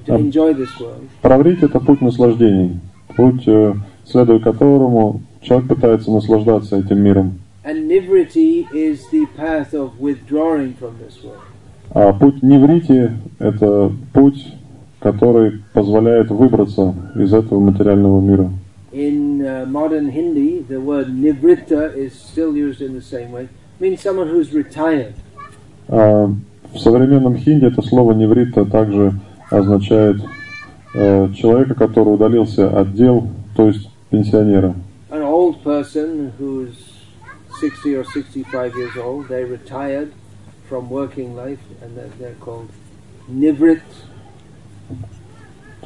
to Um, enjoy this world. Праврити – это путь наслаждений, путь, э, следуя которому человек пытается наслаждаться этим миром. And nivriti is the path of withdrawing from this world. А путь неврити – это путь, который позволяет выбраться из этого материального мира. In uh, modern Hindi, the word nivritta is still used in the same way. It means someone who's retired. А в современном хинди это слово неврита также означает э, человека, который удалился от дел, то есть пенсионера. An old old person who's 60 or 65 years old, they retired from working life and they're, they're called nivrit.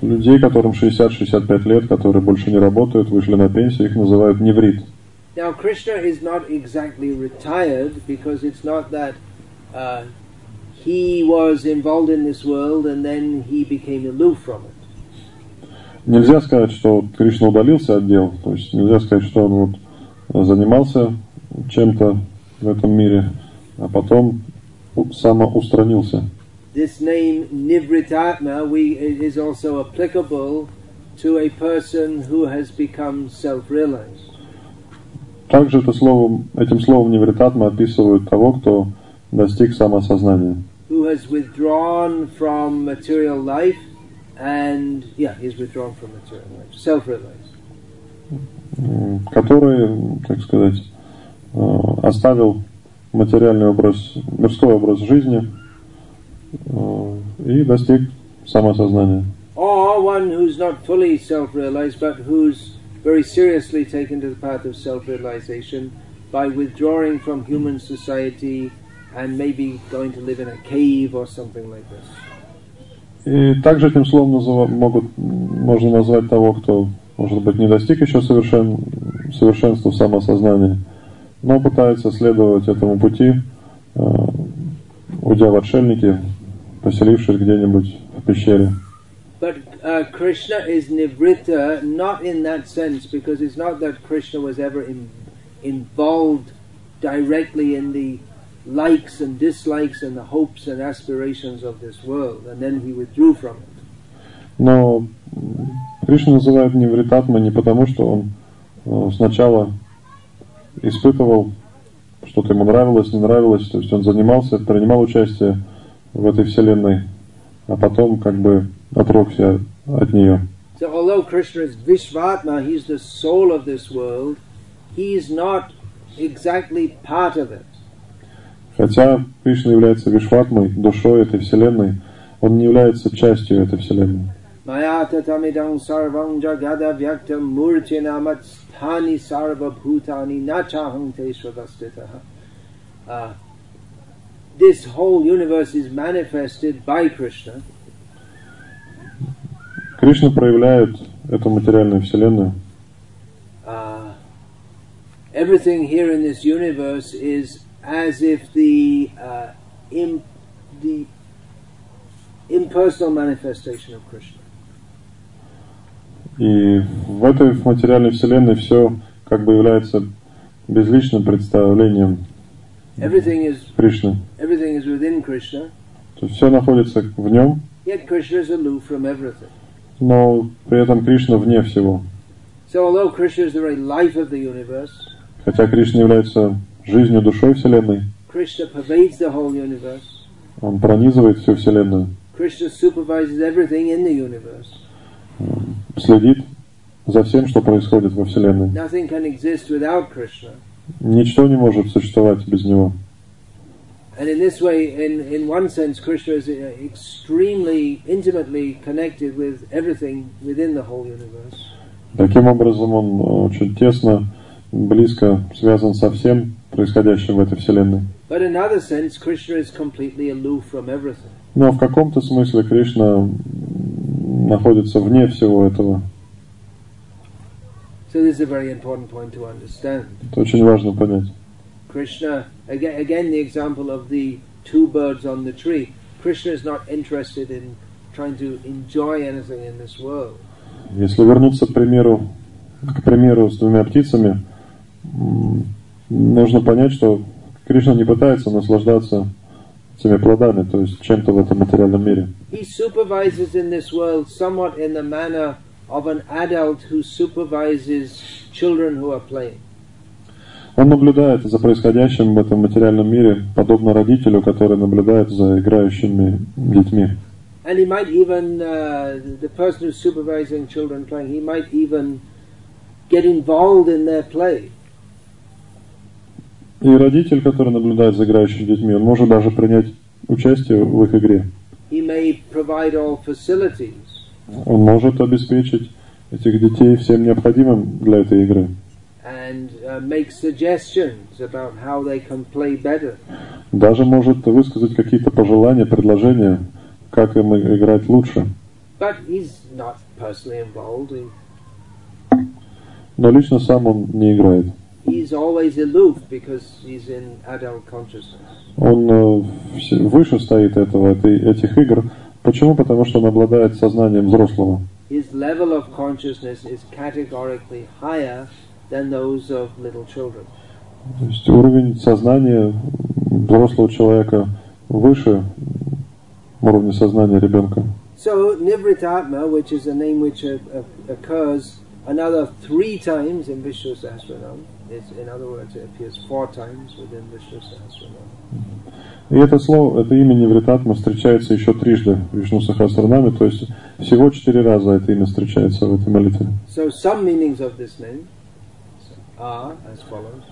Людей, которым 60-65 лет, которые больше не работают, вышли на пенсию, их называют неврит. Now, Krishna is not exactly retired because it's not that uh, he was involved in this world and then he became aloof from it. Нельзя сказать, что Кришна удалился от дел, то есть нельзя сказать, что он вот занимался чем-то в этом мире, а потом самоустранился. This name Nivritatma we, is also applicable to a person who has become self-realized. Также это словом, этим словом невритатма описывают того, кто достиг самосознания. Who has withdrawn from material life and, yeah, he's withdrawn from material life, self-realized. Который, так сказать, оставил материальный образ, мирской образ жизни и достиг самосознания. Or one who's not fully self-realized, but who's very seriously taken to the path of self-realization by withdrawing from human society and maybe going to live in a cave or something like this. И также этим словом называ, могут, можно назвать того, кто, может быть, не достиг еще совершен, совершенства самосознания, но пытается следовать этому пути, э, уйдя в отшельники, поселившись где-нибудь в пещере. But uh, Krishna is Nivritta not in that sense because it's not that Krishna was ever in, involved directly in the likes and dislikes and the hopes and aspirations of this world and then he withdrew from it. Но Кришна называют Нивритатма не потому, что он э, сначала испытывал, что-то ему нравилось, не нравилось, то есть он занимался, принимал участие в этой вселенной, а потом как бы отрекся от нее. So although Krishna is Vishvatma, he's the soul of this world, he's not exactly part of it. Хотя Кришна является Вишватмой, душой этой вселенной, он не является частью этой вселенной. Uh, This whole universe is manifested by Krishna. Кришна проявляет эту материальную вселенную. Uh, everything here in this universe is as if the uh, im, the impersonal manifestation of Krishna. И в этой материальной вселенной все как бы является безличным представлением Everything is Кришны. everything is within Krishna. То есть все находится в нем, Yet Krishna is aloof from everything. но при этом Кришна вне всего. So although Krishna is the very life of the universe, Хотя Кришна является жизнью, душой Вселенной, он пронизывает всю Вселенную, следит за всем, что происходит во Вселенной. Ничто не может существовать без него. And in this way, in, in one sense, Krishna is uh, extremely intimately connected with everything within the whole universe. Таким образом, он очень тесно, близко связан со всем происходящим в этой Вселенной. Но в каком-то смысле Кришна находится вне всего этого. Это очень важно понять. Krishna, again, again the example of the two birds on the tree. Krishna is not interested in trying to enjoy anything in this world. Если вернуться к примеру, к примеру с двумя птицами, нужно понять, что Кришна не пытается наслаждаться этими плодами, то есть чем-то в этом материальном мире. He supervises in this world somewhat in the manner of an adult who supervises children who are playing. Он наблюдает за происходящим в этом материальном мире, подобно родителю, который наблюдает за играющими детьми. And he might even, uh, the person who's supervising children playing, he might even get involved in their play. И родитель, который наблюдает за играющими детьми, он может даже принять участие в их игре. Он может обеспечить этих детей всем необходимым для этой игры. uh. Даже может высказать какие-то пожелания, предложения, как им играть лучше. Но лично сам он не играет. he's always aloof because he's in adult consciousness. Он э, вс- выше стоит этого, этой, этих игр. Почему? Потому что он обладает сознанием взрослого. His level of consciousness is categorically higher than those of little children. То есть уровень сознания взрослого человека выше уровня сознания ребенка. So Nivritatma, which is a name which uh, uh, occurs another three times in Vishnu Sahasranam, Is, in other words, it appears four times within Vishnu Sahasranam. И это слово, это имя Невритатма встречается еще трижды в Вишну Сахасранаме, то есть всего четыре раза это имя встречается в этой молитве. So some meanings of this name are as follows.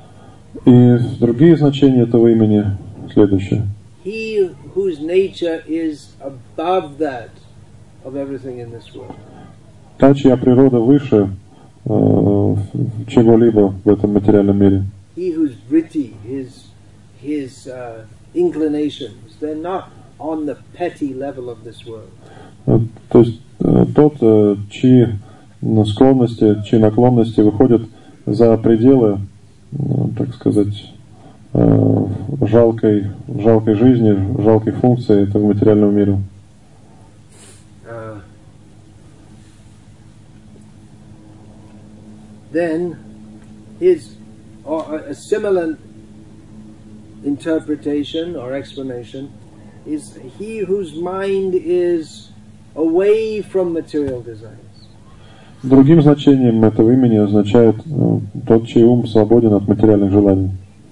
И другие значения этого имени следующие. He whose nature is above that of everything in this world. Та, чья природа выше чего-либо в этом материальном мире. He whose vritti, his, his uh, inclinations, they're not on the petty level of this world. Э, То есть э, тот, э, чьи склонности, чьи наклонности выходят за пределы, м, так сказать, э, жалкой, жалкой жизни, жалкой функции этого материального мира. then his or a- a similar interpretation or explanation is he whose mind is away from material desires. Другим значением этого имени означает э, тот, чей ум свободен от материальных желаний.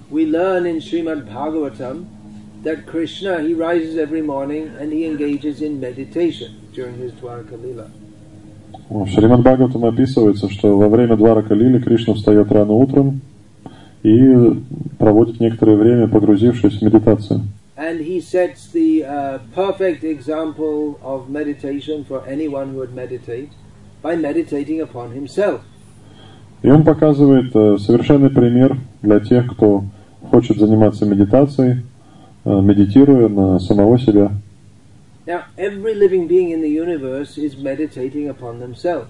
We learn in Srimad Bhagavatam that Krishna he rises every morning and he engages in meditation during his Dwaraka Lila. В Шримад Бхагаватам описывается, что во время Дварака Лили Кришна встает рано утром и проводит некоторое время, погрузившись в медитацию. And he sets the uh, perfect example of meditation for anyone who would meditate by meditating upon himself. И он показывает э, совершенный пример для тех, кто хочет заниматься медитацией, э, медитируя на самого себя. Now, every living being in the universe is meditating upon themselves.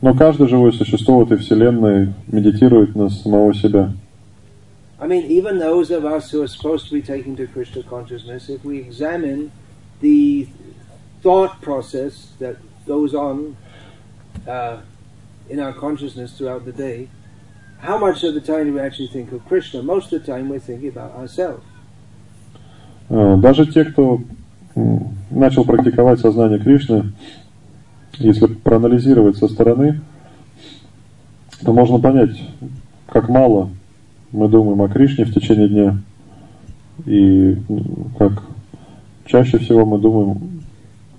Но каждое живое существо в этой вселенной медитирует на самого себя. I mean, even those of us who are supposed to be taken to Krishna consciousness, if we examine the thought process that goes on uh, in our consciousness throughout the day, how much of the time do we actually think of Krishna? Most of the time we're thinking about ourselves. Э, Даже те, кто м, начал практиковать сознание Кришны, если проанализировать со стороны, то можно понять, как мало мы думаем о Кришне в течение дня, и как чаще всего мы думаем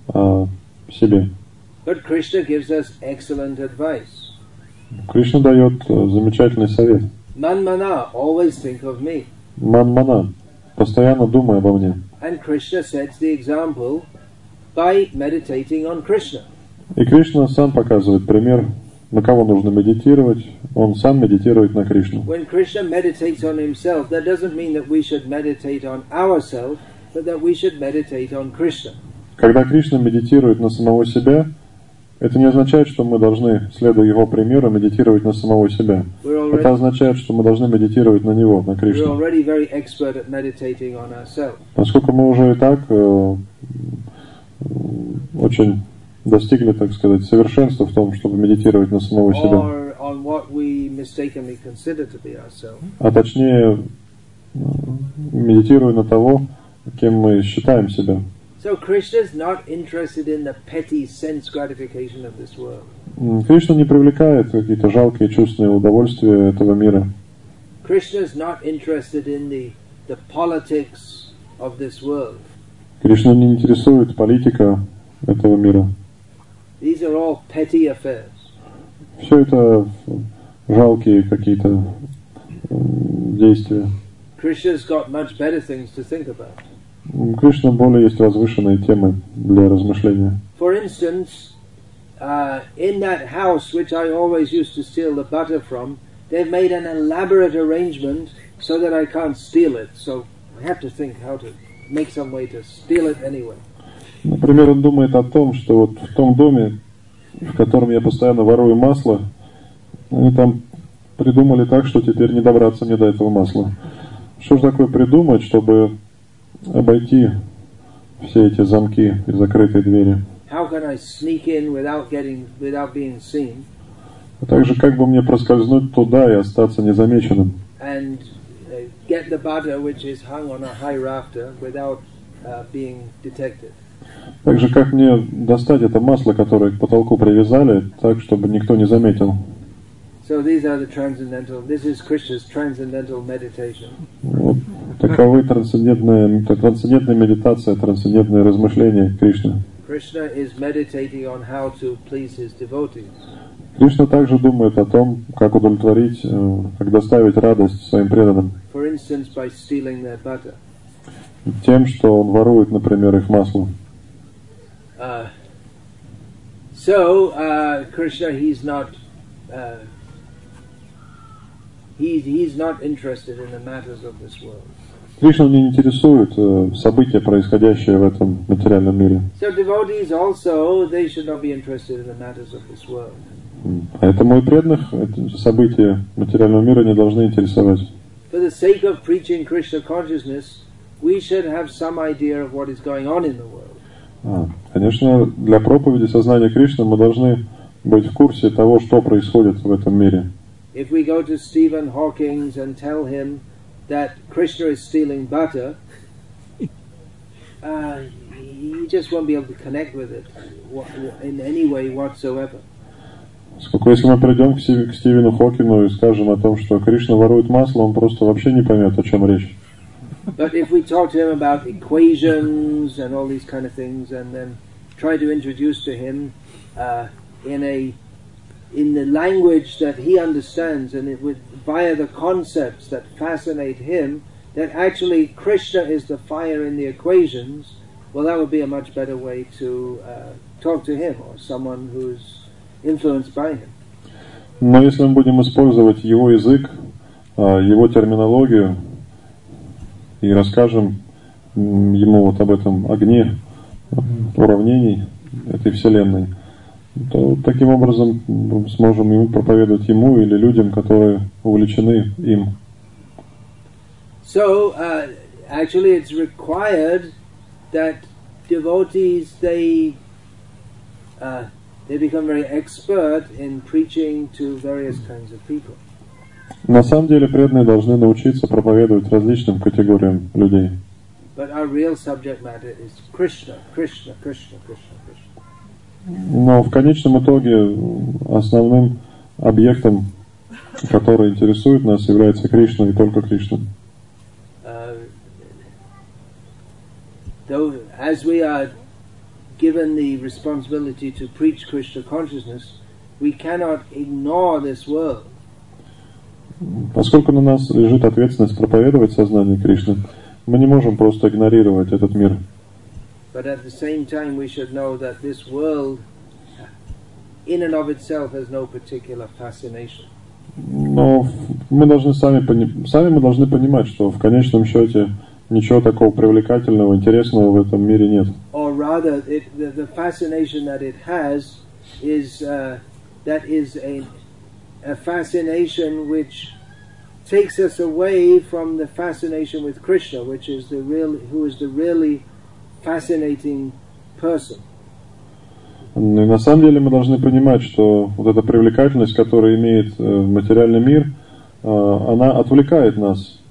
о себе. But Krishna gives us excellent advice. Кришна дает э, замечательный совет. Manmana, always think of me. Манмана, постоянно думай обо мне. And Krishna sets the example by meditating on Krishna. И Кришна сам показывает пример, на кого нужно медитировать. Он сам медитирует на Кришну. When Krishna meditates on himself, that doesn't mean that we should meditate on ourselves, but that we should meditate on Krishna. Когда Кришна медитирует на самого себя, это не означает, что мы должны, следуя его примеру, медитировать на самого себя. Это означает, что мы должны медитировать на него, на Кришну. Поскольку мы уже и так э, очень достигли, так сказать, совершенства в том, чтобы медитировать на самого себя. А точнее, э, медитируя на того, кем мы считаем себя. So Krishna is not interested in the petty sense gratification of this world. М, Кришна не привлекает какие-то жалкие чувственные удовольствия этого мира. Krishna is not interested in the, the politics of this world. Кришна не интересует политика этого мира. These are all petty affairs. Все это жалкие какие-то м, действия. Krishna's got much better things to think about. М, Кришна более есть возвышенные темы для размышления. For instance, uh, in that house which I always used to steal the butter from, they've made an elaborate arrangement so that I can't steal it. So I have to think how to make some way to steal it anyway. Например, он думает о том, что вот в том доме, в котором я постоянно ворую масло, они там придумали так, что теперь не добраться мне до этого масла. Что же такое придумать, чтобы обойти все эти замки и закрытые двери? How can I sneak in without getting without being seen А также как бы мне проскользнуть туда и остаться незамеченным? and uh, get the butter which is hung on a high rafter without uh, being detected? Также как мне достать это масло, которое к потолку привязали, так, чтобы никто не заметил? So these are the transcendental. This is Krishna's transcendental meditation. Вот таковы трансцендентная, трансцендентная медитация, трансцендентные размышления Кришны. Krishna is meditating on how to please his devotees. Кришна также думает о том, как удовлетворить, э, как доставить радость своим преданным. For instance, by stealing their butter. Тем, что он ворует, например, их масло. Uh, so uh, Krishna, he's not. Uh, he's he's not interested in the matters of this world. Кришна не интересует э, события, происходящие в этом материальном мире. So devotees also they should not be interested in the matters of this world. Поэтому и преданных события материального мира не должны интересовать. For the sake of preaching Krishna consciousness, we should have some idea of what is going on in the world. А, Конечно, для проповеди сознания Кришны мы должны быть в курсе того, что происходит в этом мире. If we go to Stephen Hawking's and tell him that Krishna is stealing butter, uh, he just won't be able to connect with it wha- wha- in any way whatsoever. Сколько если мы придем к, Стив- к Стивену Хокину и скажем о том, что Кришна ворует масло, он просто вообще не поймет, о чем речь. But if we talk to him about equations and all these kind of things, and then try to introduce to him uh, in a in the language that he understands, and it would via the concepts that fascinate him, that actually Krishna is the fire in the equations. Well, that would be a much better way to uh, talk to him or someone who's influenced by him. Но если мы будем использовать его язык, а, его терминологию и расскажем м, ему вот об этом огне м, уравнений этой Вселенной, то таким образом сможем ему проповедовать ему или людям, которые увлечены им. So, uh, actually, it's required that devotees they uh, they become very expert in preaching to various kinds of people. На самом деле преданные должны научиться проповедовать различным категориям людей. But our real subject matter is Krishna, Krishna, Krishna, Krishna, Krishna. Но в конечном итоге основным объектом, который интересует нас, является Кришна и только Кришна. Though, as we are given the responsibility to preach Krishna consciousness, we cannot ignore this world. Поскольку на нас лежит ответственность проповедовать сознание Кришны, мы не можем просто игнорировать этот мир. But at the same time, we should know that this world, in and of itself, has no particular fascination. Но мы должны сами, пони- сами мы должны понимать, что в конечном счете ничего такого привлекательного, интересного в этом мире нет. Or rather, it, the, the fascination that it has is uh, that is a, a fascination which takes us away from the fascination with Krishna, which is the real, who is the really fascinating person. И на самом деле мы должны понимать, что вот эта привлекательность, которую имеет э, материальный мир, э, она отвлекает нас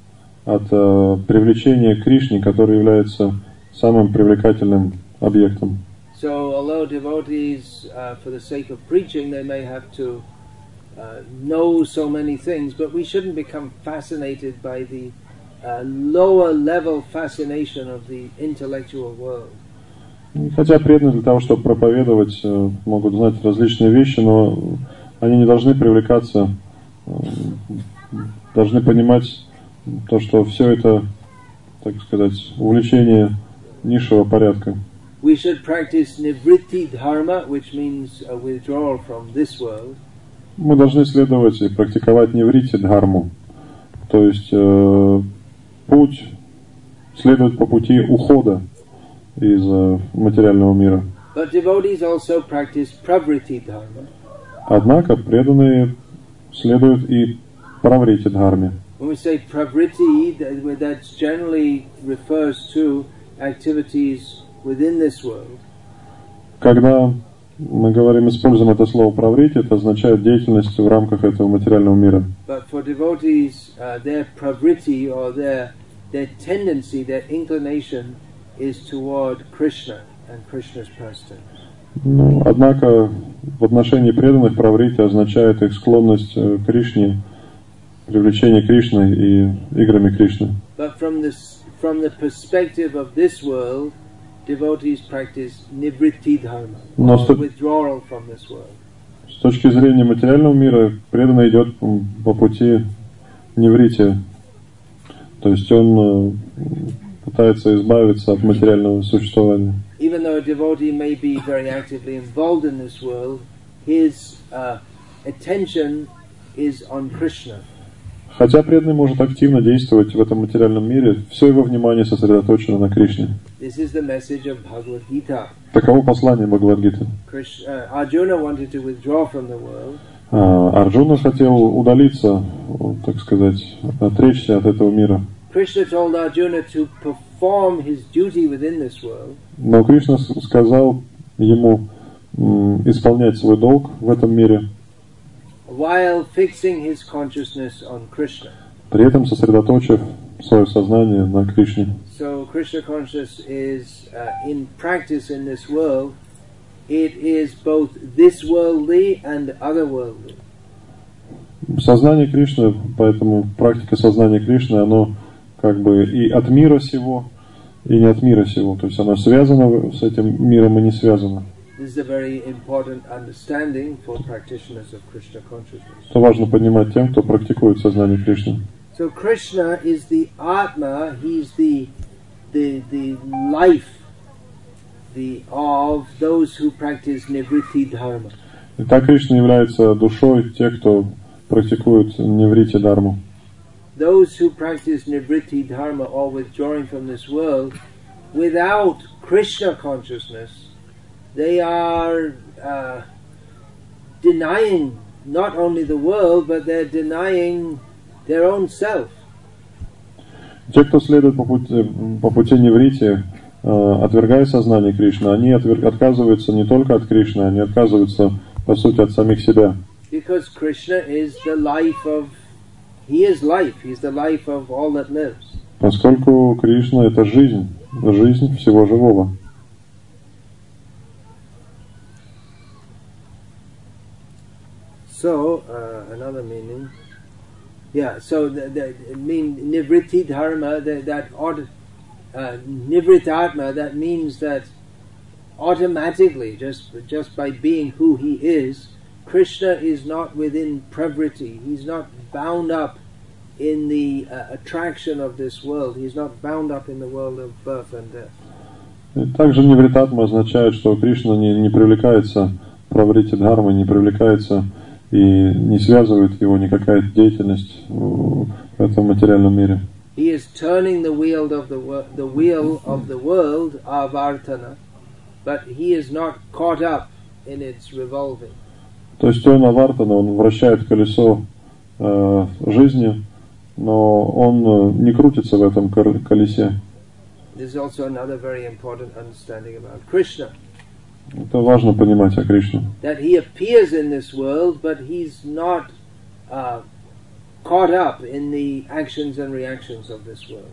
от э, привлечения к Кришне, который является самым привлекательным объектом. So, although devotees, uh, for the sake of preaching, they may have to uh, know so many things, but we shouldn't become fascinated by the lower level fascination of the intellectual world. И Хотя преданные для того, чтобы проповедовать, э, могут знать различные вещи, но они не должны привлекаться, э, должны понимать то, что все это, так сказать, увлечение низшего порядка. We should practice nivritti dharma, which means a withdrawal from this world, мы должны следовать и практиковать неврити дхарму. То есть э, путь, следовать по пути ухода из э, материального мира. Однако преданные следуют и праврити дхарме. When we say pravriti, that that generally refers to activities within this world. Когда мы говорим, используем это слово праврити, это означает деятельность в рамках этого материального мира. But for devotees, uh, their pravriti or their their tendency, their inclination is toward Krishna and Krishna's pastimes. Ну, однако в отношении преданных праврити означает их склонность э, к Кришне, привлечение Кришны и играми Кришны. But from this, from the perspective of this world, devotees practice nivritti dharma, or so- withdrawal from this world. С точки зрения материального мира преданный идет по пути неврити. То есть он э, пытается избавиться от материального существования. Even though a devotee may be very actively involved in this world, his uh, attention is on Krishna. Хотя преданный может активно действовать в этом материальном мире, все его внимание сосредоточено на Кришне. This is the message of Bhagavad Gita. Таково послание Бхагавадгиты. Uh, А, Арджуна хотел удалиться, так сказать, отречься от этого мира. Но Кришна сказал ему исполнять свой долг в этом мире, при этом сосредоточив свое сознание на Кришне. So Krishna consciousness is uh, in practice in this world. It is both this worldly and otherworldly. Сознание Кришны, поэтому практика сознания Кришны, оно как бы и от мира сего, и не от мира сего. То есть оно связано с этим миром и не связано. Это важно понимать тем, кто практикует сознание Кришны. So Krishna is the Atma. He's the the the life the of those who practice nivritti dharma. Итак, Кришна является душой тех, кто практикует неврити дарму. those who practice nivritti dharma or withdrawing from this world without Krishna consciousness, they are uh, denying not only the world, but they're denying their own self. Те, кто следует по пути, по пути неврити, э, отвергая сознание Кришны, они отвер- отказываются не только от Кришны, они отказываются, по сути, от самих себя. Because Krishna is the life of, he is life, he's the life of all that lives. Поскольку Кришна – это жизнь, жизнь всего живого. So, uh, another meaning. Yeah, so the, the mean nivritti dharma, that, that odd, uh, nivritatma, that means that automatically, just just by being who he is, Krishna is not within pravriti. He's not bound up in the uh, attraction of this world. He's not bound up in the world of birth and death. И также невритатма означает, что Кришна не, не привлекается праврити дхармы, не привлекается и не связывает его никакая деятельность в этом материальном мире. He is turning the wheel of the wor- the wheel of the world avartana, but he is not caught up in its revolving. То есть он авартана, он вращает колесо э, жизни, но он э, не крутится в этом кор- колесе. This is also another very important understanding about Krishna. Это важно понимать о Кришне. That he appears in this world, but he's not uh, caught up in the actions and reactions of this world.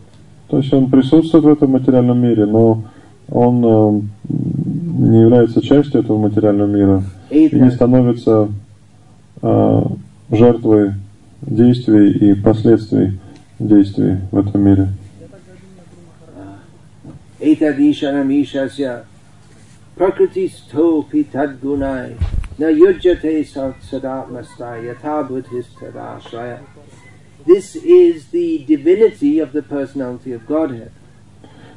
То есть он присутствует в этом материальном мире, но он э, не является частью этого материального мира и не становится э, жертвой действий и последствий действий в этом мире. tadashraya. This is the divinity of the personality of Godhead.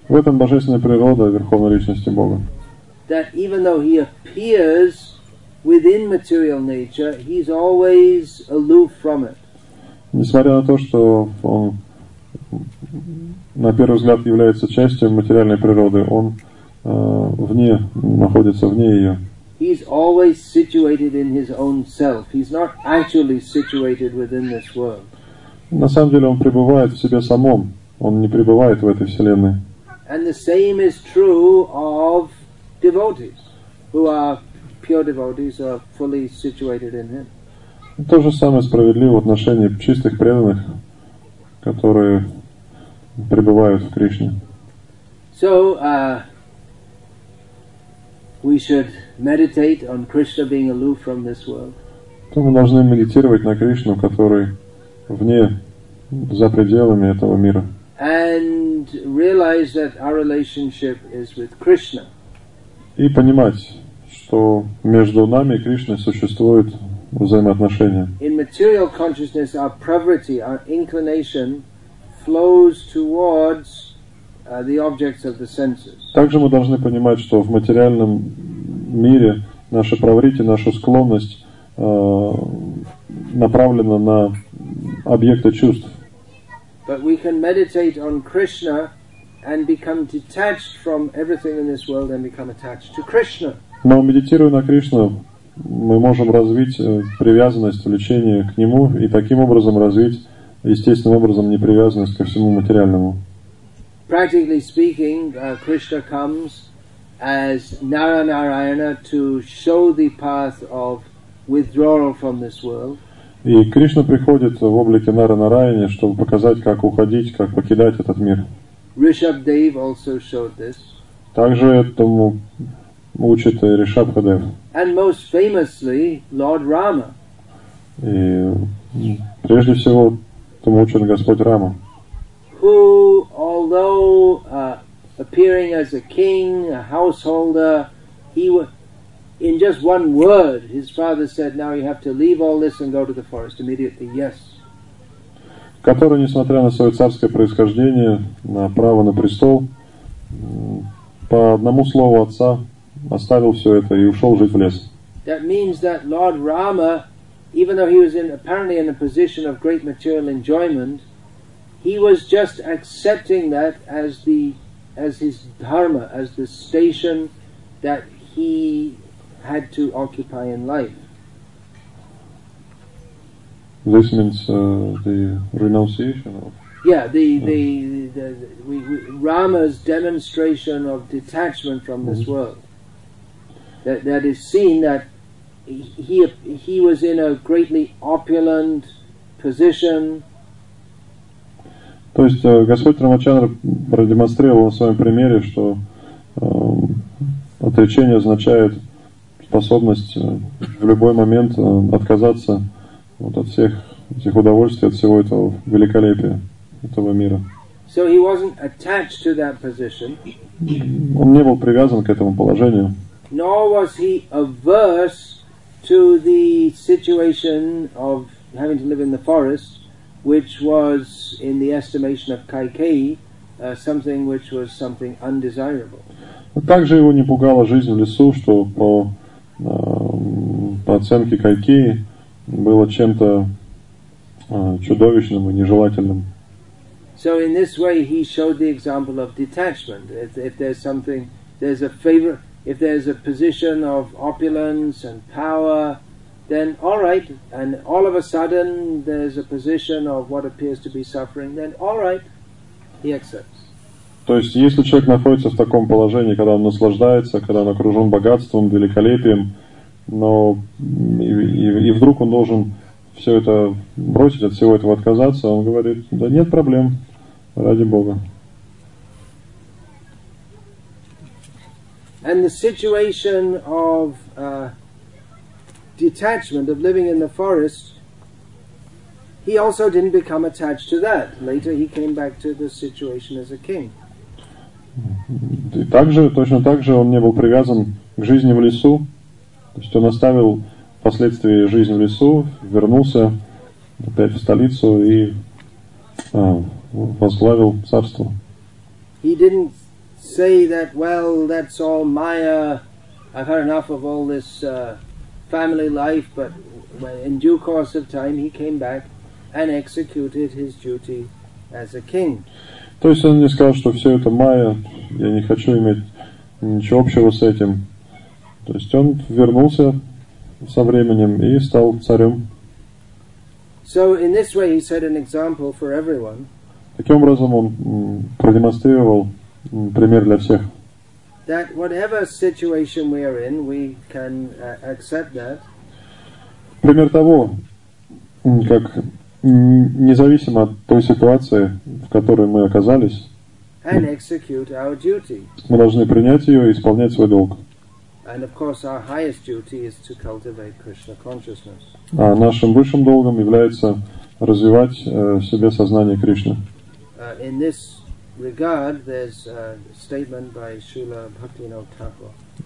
В этом божественная природа Верховной Личности Бога. That even though he appears within material nature, he's always aloof from it. Несмотря на то, что он на первый взгляд является частью материальной природы, он э, вне, находится вне ее. He's always situated in his own self. He's not actually situated within this world. На самом деле он пребывает в себе самом, он не пребывает в этой вселенной. And the same is true of devotees, who are pure devotees, are fully situated in him. То же самое справедливо в отношении чистых преданных, которые пребывают в Кришне. So, uh, we should meditate on Krishna being aloof from this world. То мы должны медитировать на Кришну, который вне, за пределами этого мира. And realize that our relationship is with Krishna. И понимать, что между нами и Кришной существует взаимоотношения. In material consciousness, our pravriti, our inclination, flows towards uh, the objects of the senses. Также мы должны понимать, что в материальном мире наша праврити, наша склонность э, направлена на объекты чувств. But we can meditate on Krishna and become detached from everything in this world and become attached to Krishna. Но медитируя на Кришну, мы можем развить э, привязанность, влечение к Нему и таким образом развить естественным образом непривязанность ко всему материальному. Practically speaking, uh, Krishna comes as Naranarayana to show the path of withdrawal from this world. И Кришна приходит в облике Нара Нараяни, чтобы показать, как уходить, как покидать этот мир. Также этому учит и Ришабхадев. And most famously, Lord Rama. И прежде всего этому учит Господь Рама, who, although uh, appearing as a king, a householder, he wa in just one word, his father said, "Now you have to leave all this and go to the forest immediately." Yes. который, несмотря на свое царское происхождение, на право на престол, м, по одному слову отца оставил все это и ушел жить в лес. That means that Lord Rama, even though he was in apparently in a position of great material enjoyment, he was just accepting that as the as his dharma, as the station that he had to occupy in life. This means uh, the renunciation of Yeah, the the, the, the we, we, Rama's demonstration of detachment from this world. That that is seen that he he was in a greatly opulent position. То есть э, Господь Рамачандра продемонстрировал на своем примере, что э, отречение означает способность э, в любой момент э, отказаться вот от всех этих удовольствий, от всего этого великолепия этого мира. So he wasn't attached to that position, Он не был привязан к этому положению, nor was he averse to the situation of having to live in the forest, which was, in the estimation of Kaikeyi, uh, something which was something undesirable. Также его не пугала жизнь в лесу, что по, по оценке Кайкеи было чем-то э, чудовищным и нежелательным. So in this way, he showed the example of detachment. If, if there's something, there's a favor, if there's a position of opulence and power, then all right. And all of a sudden, there's a position of what appears to be suffering. Then all right, he accepts. То есть, если человек находится в таком положении, когда он наслаждается, когда он окружен богатством, великолепием, но и, и- и вдруг он должен все это бросить, от всего этого отказаться, он говорит, да нет проблем, ради Бога. And the situation of uh, detachment, of living in the forest, he also didn't become attached to that. Later, he came back to the situation as a king. И также, точно так же он не был привязан к жизни в лесу, то есть он оставил впоследствии жизнь в лесу, вернулся опять в столицу и а, возглавил царство. He didn't say that, well, that's all Maya. I've had enough of all this uh, family life, but in due course of time he came back and executed his duty as a king. То есть он не сказал, что все это майя, я не хочу иметь ничего общего с этим. То есть он вернулся со временем и стал царем. So in this way he set an example for everyone Таким образом он продемонстрировал пример для всех. that whatever situation we are in, we can uh, accept that Пример того, как независимо от той ситуации, в которой мы оказались, мы должны принять ее и исполнять свой долг. А нашим высшим долгом является развивать э, в себе сознание Кришны. Uh,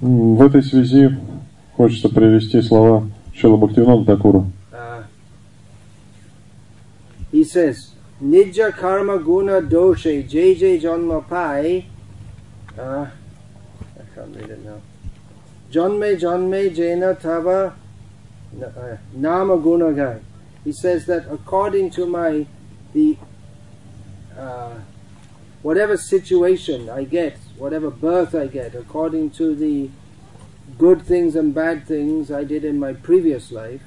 В этой связи хочется привести слова Шила Бхактивинода Такура. He says, Nija karma guna doshe jj janma pai. Uh, I can't read it now. Janme janme jena tava uh, nama guna gai. He says that according to my the uh, whatever situation I get, whatever birth I get, according to the good things and bad things I did in my previous life,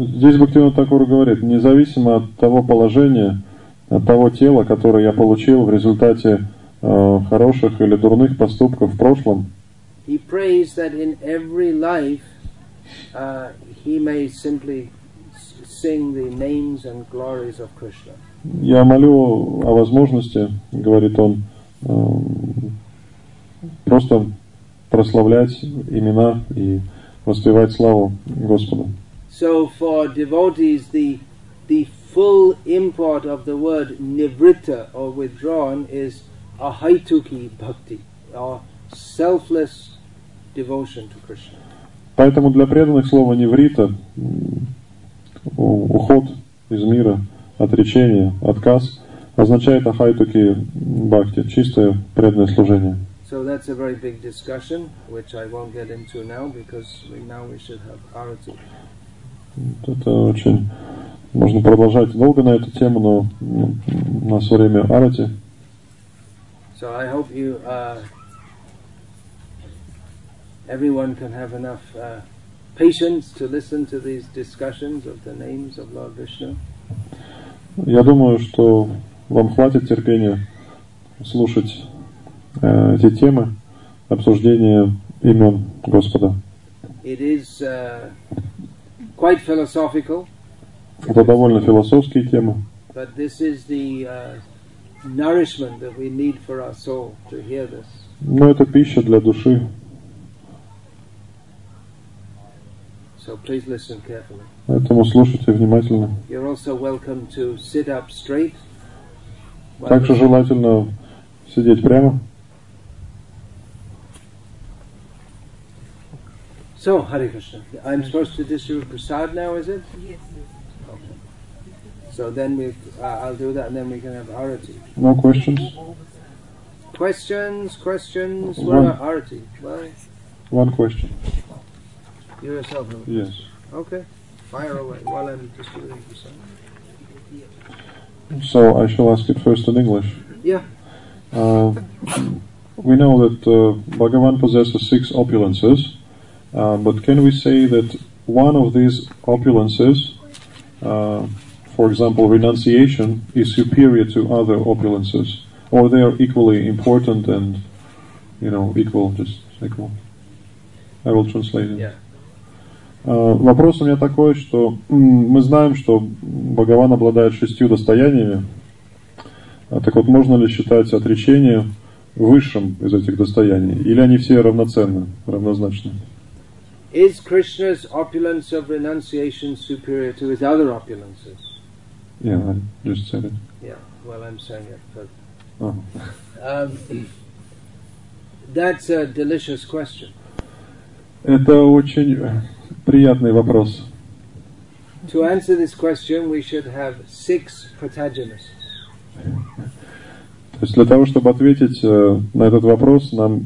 Здесь Бхактивинод Такур говорит, независимо от того положения, от того тела, которое я получил в результате э, хороших или дурных поступков в прошлом, he prays that in every life uh, he may simply sing the names and glories of Krishna. я молю о возможности, говорит он, э, просто прославлять имена и воспевать славу Господа. So for devotees, the the full import of the word nivritta or withdrawn is ahaituki bhakti or selfless devotion to Krishna. Поэтому для преданных слово неврита, м, у- уход из мира, отречение, отказ, означает ахайтуки бхакти, чистое преданное служение. So that's a very big discussion, which I won't get into now because we, now we should have arati. Это очень... Можно продолжать долго на эту тему, но ну, у нас время арати. So I hope you, uh, everyone can have enough uh, patience to listen to these discussions of the names of Lord Vishnu. Я думаю, что вам хватит терпения слушать э, эти темы, обсуждения имен Господа. It is uh, quite philosophical, Это довольно философские темы, but this is the uh, nourishment that we need for our soul to hear this. но это пища для души, So please listen carefully. поэтому слушайте внимательно. You're also welcome to sit up straight. Также желательно сидеть прямо. So, Hare Krishna. I'm supposed to distribute prasad now, is it? Yes. Okay. So then we, uh, I'll do that, and then we can have arati. No questions? Questions, questions. What One. about arati? Well, One question. you yourself. have Yes. Okay. Fire away while I'm distributing prasad. So I shall ask it first in English. Yeah. Uh, we know that uh, Bhagavan possesses six opulences, uh, but can we say that one of these opulences, uh, for example, renunciation, is superior to other opulences, or they are equally important and, you know, equal, just equal? I will translate it. Yeah. Uh, Вопрос у меня такой, что мы знаем, что Бхагаван обладает шестью достояниями. А Так вот, можно ли считать отречение высшим из этих достояний? Или они все равноценны, равнозначны? Is Krishna's opulence of renunciation superior to his other opulences? Yeah, I just said it. Yeah. Well, I'm saying it, but А. um, that's a delicious question. Это очень э, приятный вопрос. To answer this question, we should have six protagonists. То есть для того, чтобы ответить э, на этот вопрос, нам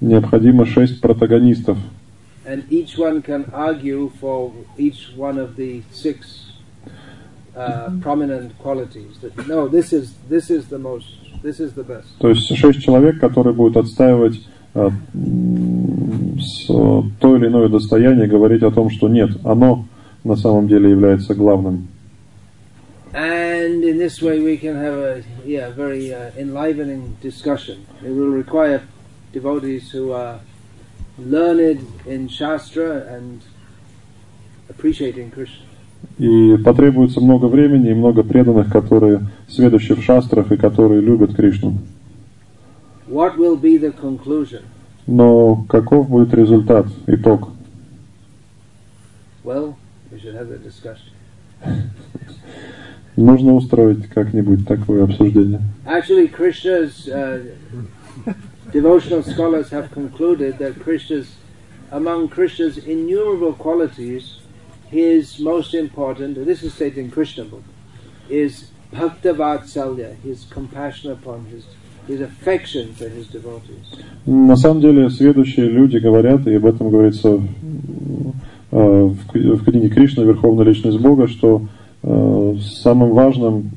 необходимо шесть протагонистов. and each one can argue for each one of the six uh, prominent qualities. That no, this is this is the most, this is the best. То есть шесть человек, которые будут отстаивать а, м, с- то или иное достояние, говорить о том, что нет, оно на самом деле является главным. And in this way, we can have a yeah very uh, enlivening discussion. It will require devotees who are learned in Shastra and appreciating Krishna. И потребуется много времени и много преданных, которые сведущи в шастрах и которые любят Кришну. What will be the conclusion? Но каков будет результат, итог? Well, we should have the discussion. Нужно устроить как-нибудь такое обсуждение. Actually, Krishna's uh, devotional scholars have concluded that Krishna's, among Krishna's innumerable qualities, his most important, this is stated in Krishna book, is Bhakta Vatsalya, his compassion upon his, his affection for his devotees. На самом деле, следующие люди говорят, и об этом говорится м, э, в к- в книге Кришна, Верховная Личность Бога, что э, самым важным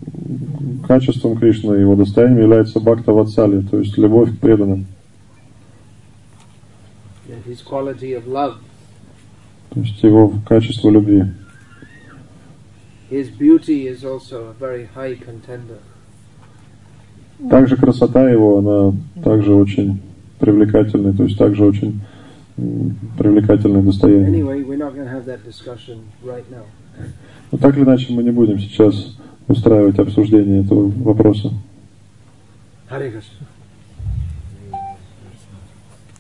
качеством Кришны, его достоянием является бхакта ватсали, то есть любовь к преданным. То есть его качество любви. Также красота его, она также очень привлекательная, то есть также очень привлекательное достояние. Но так или иначе мы не будем сейчас устраивать обсуждение этого вопроса. Hare Krishna.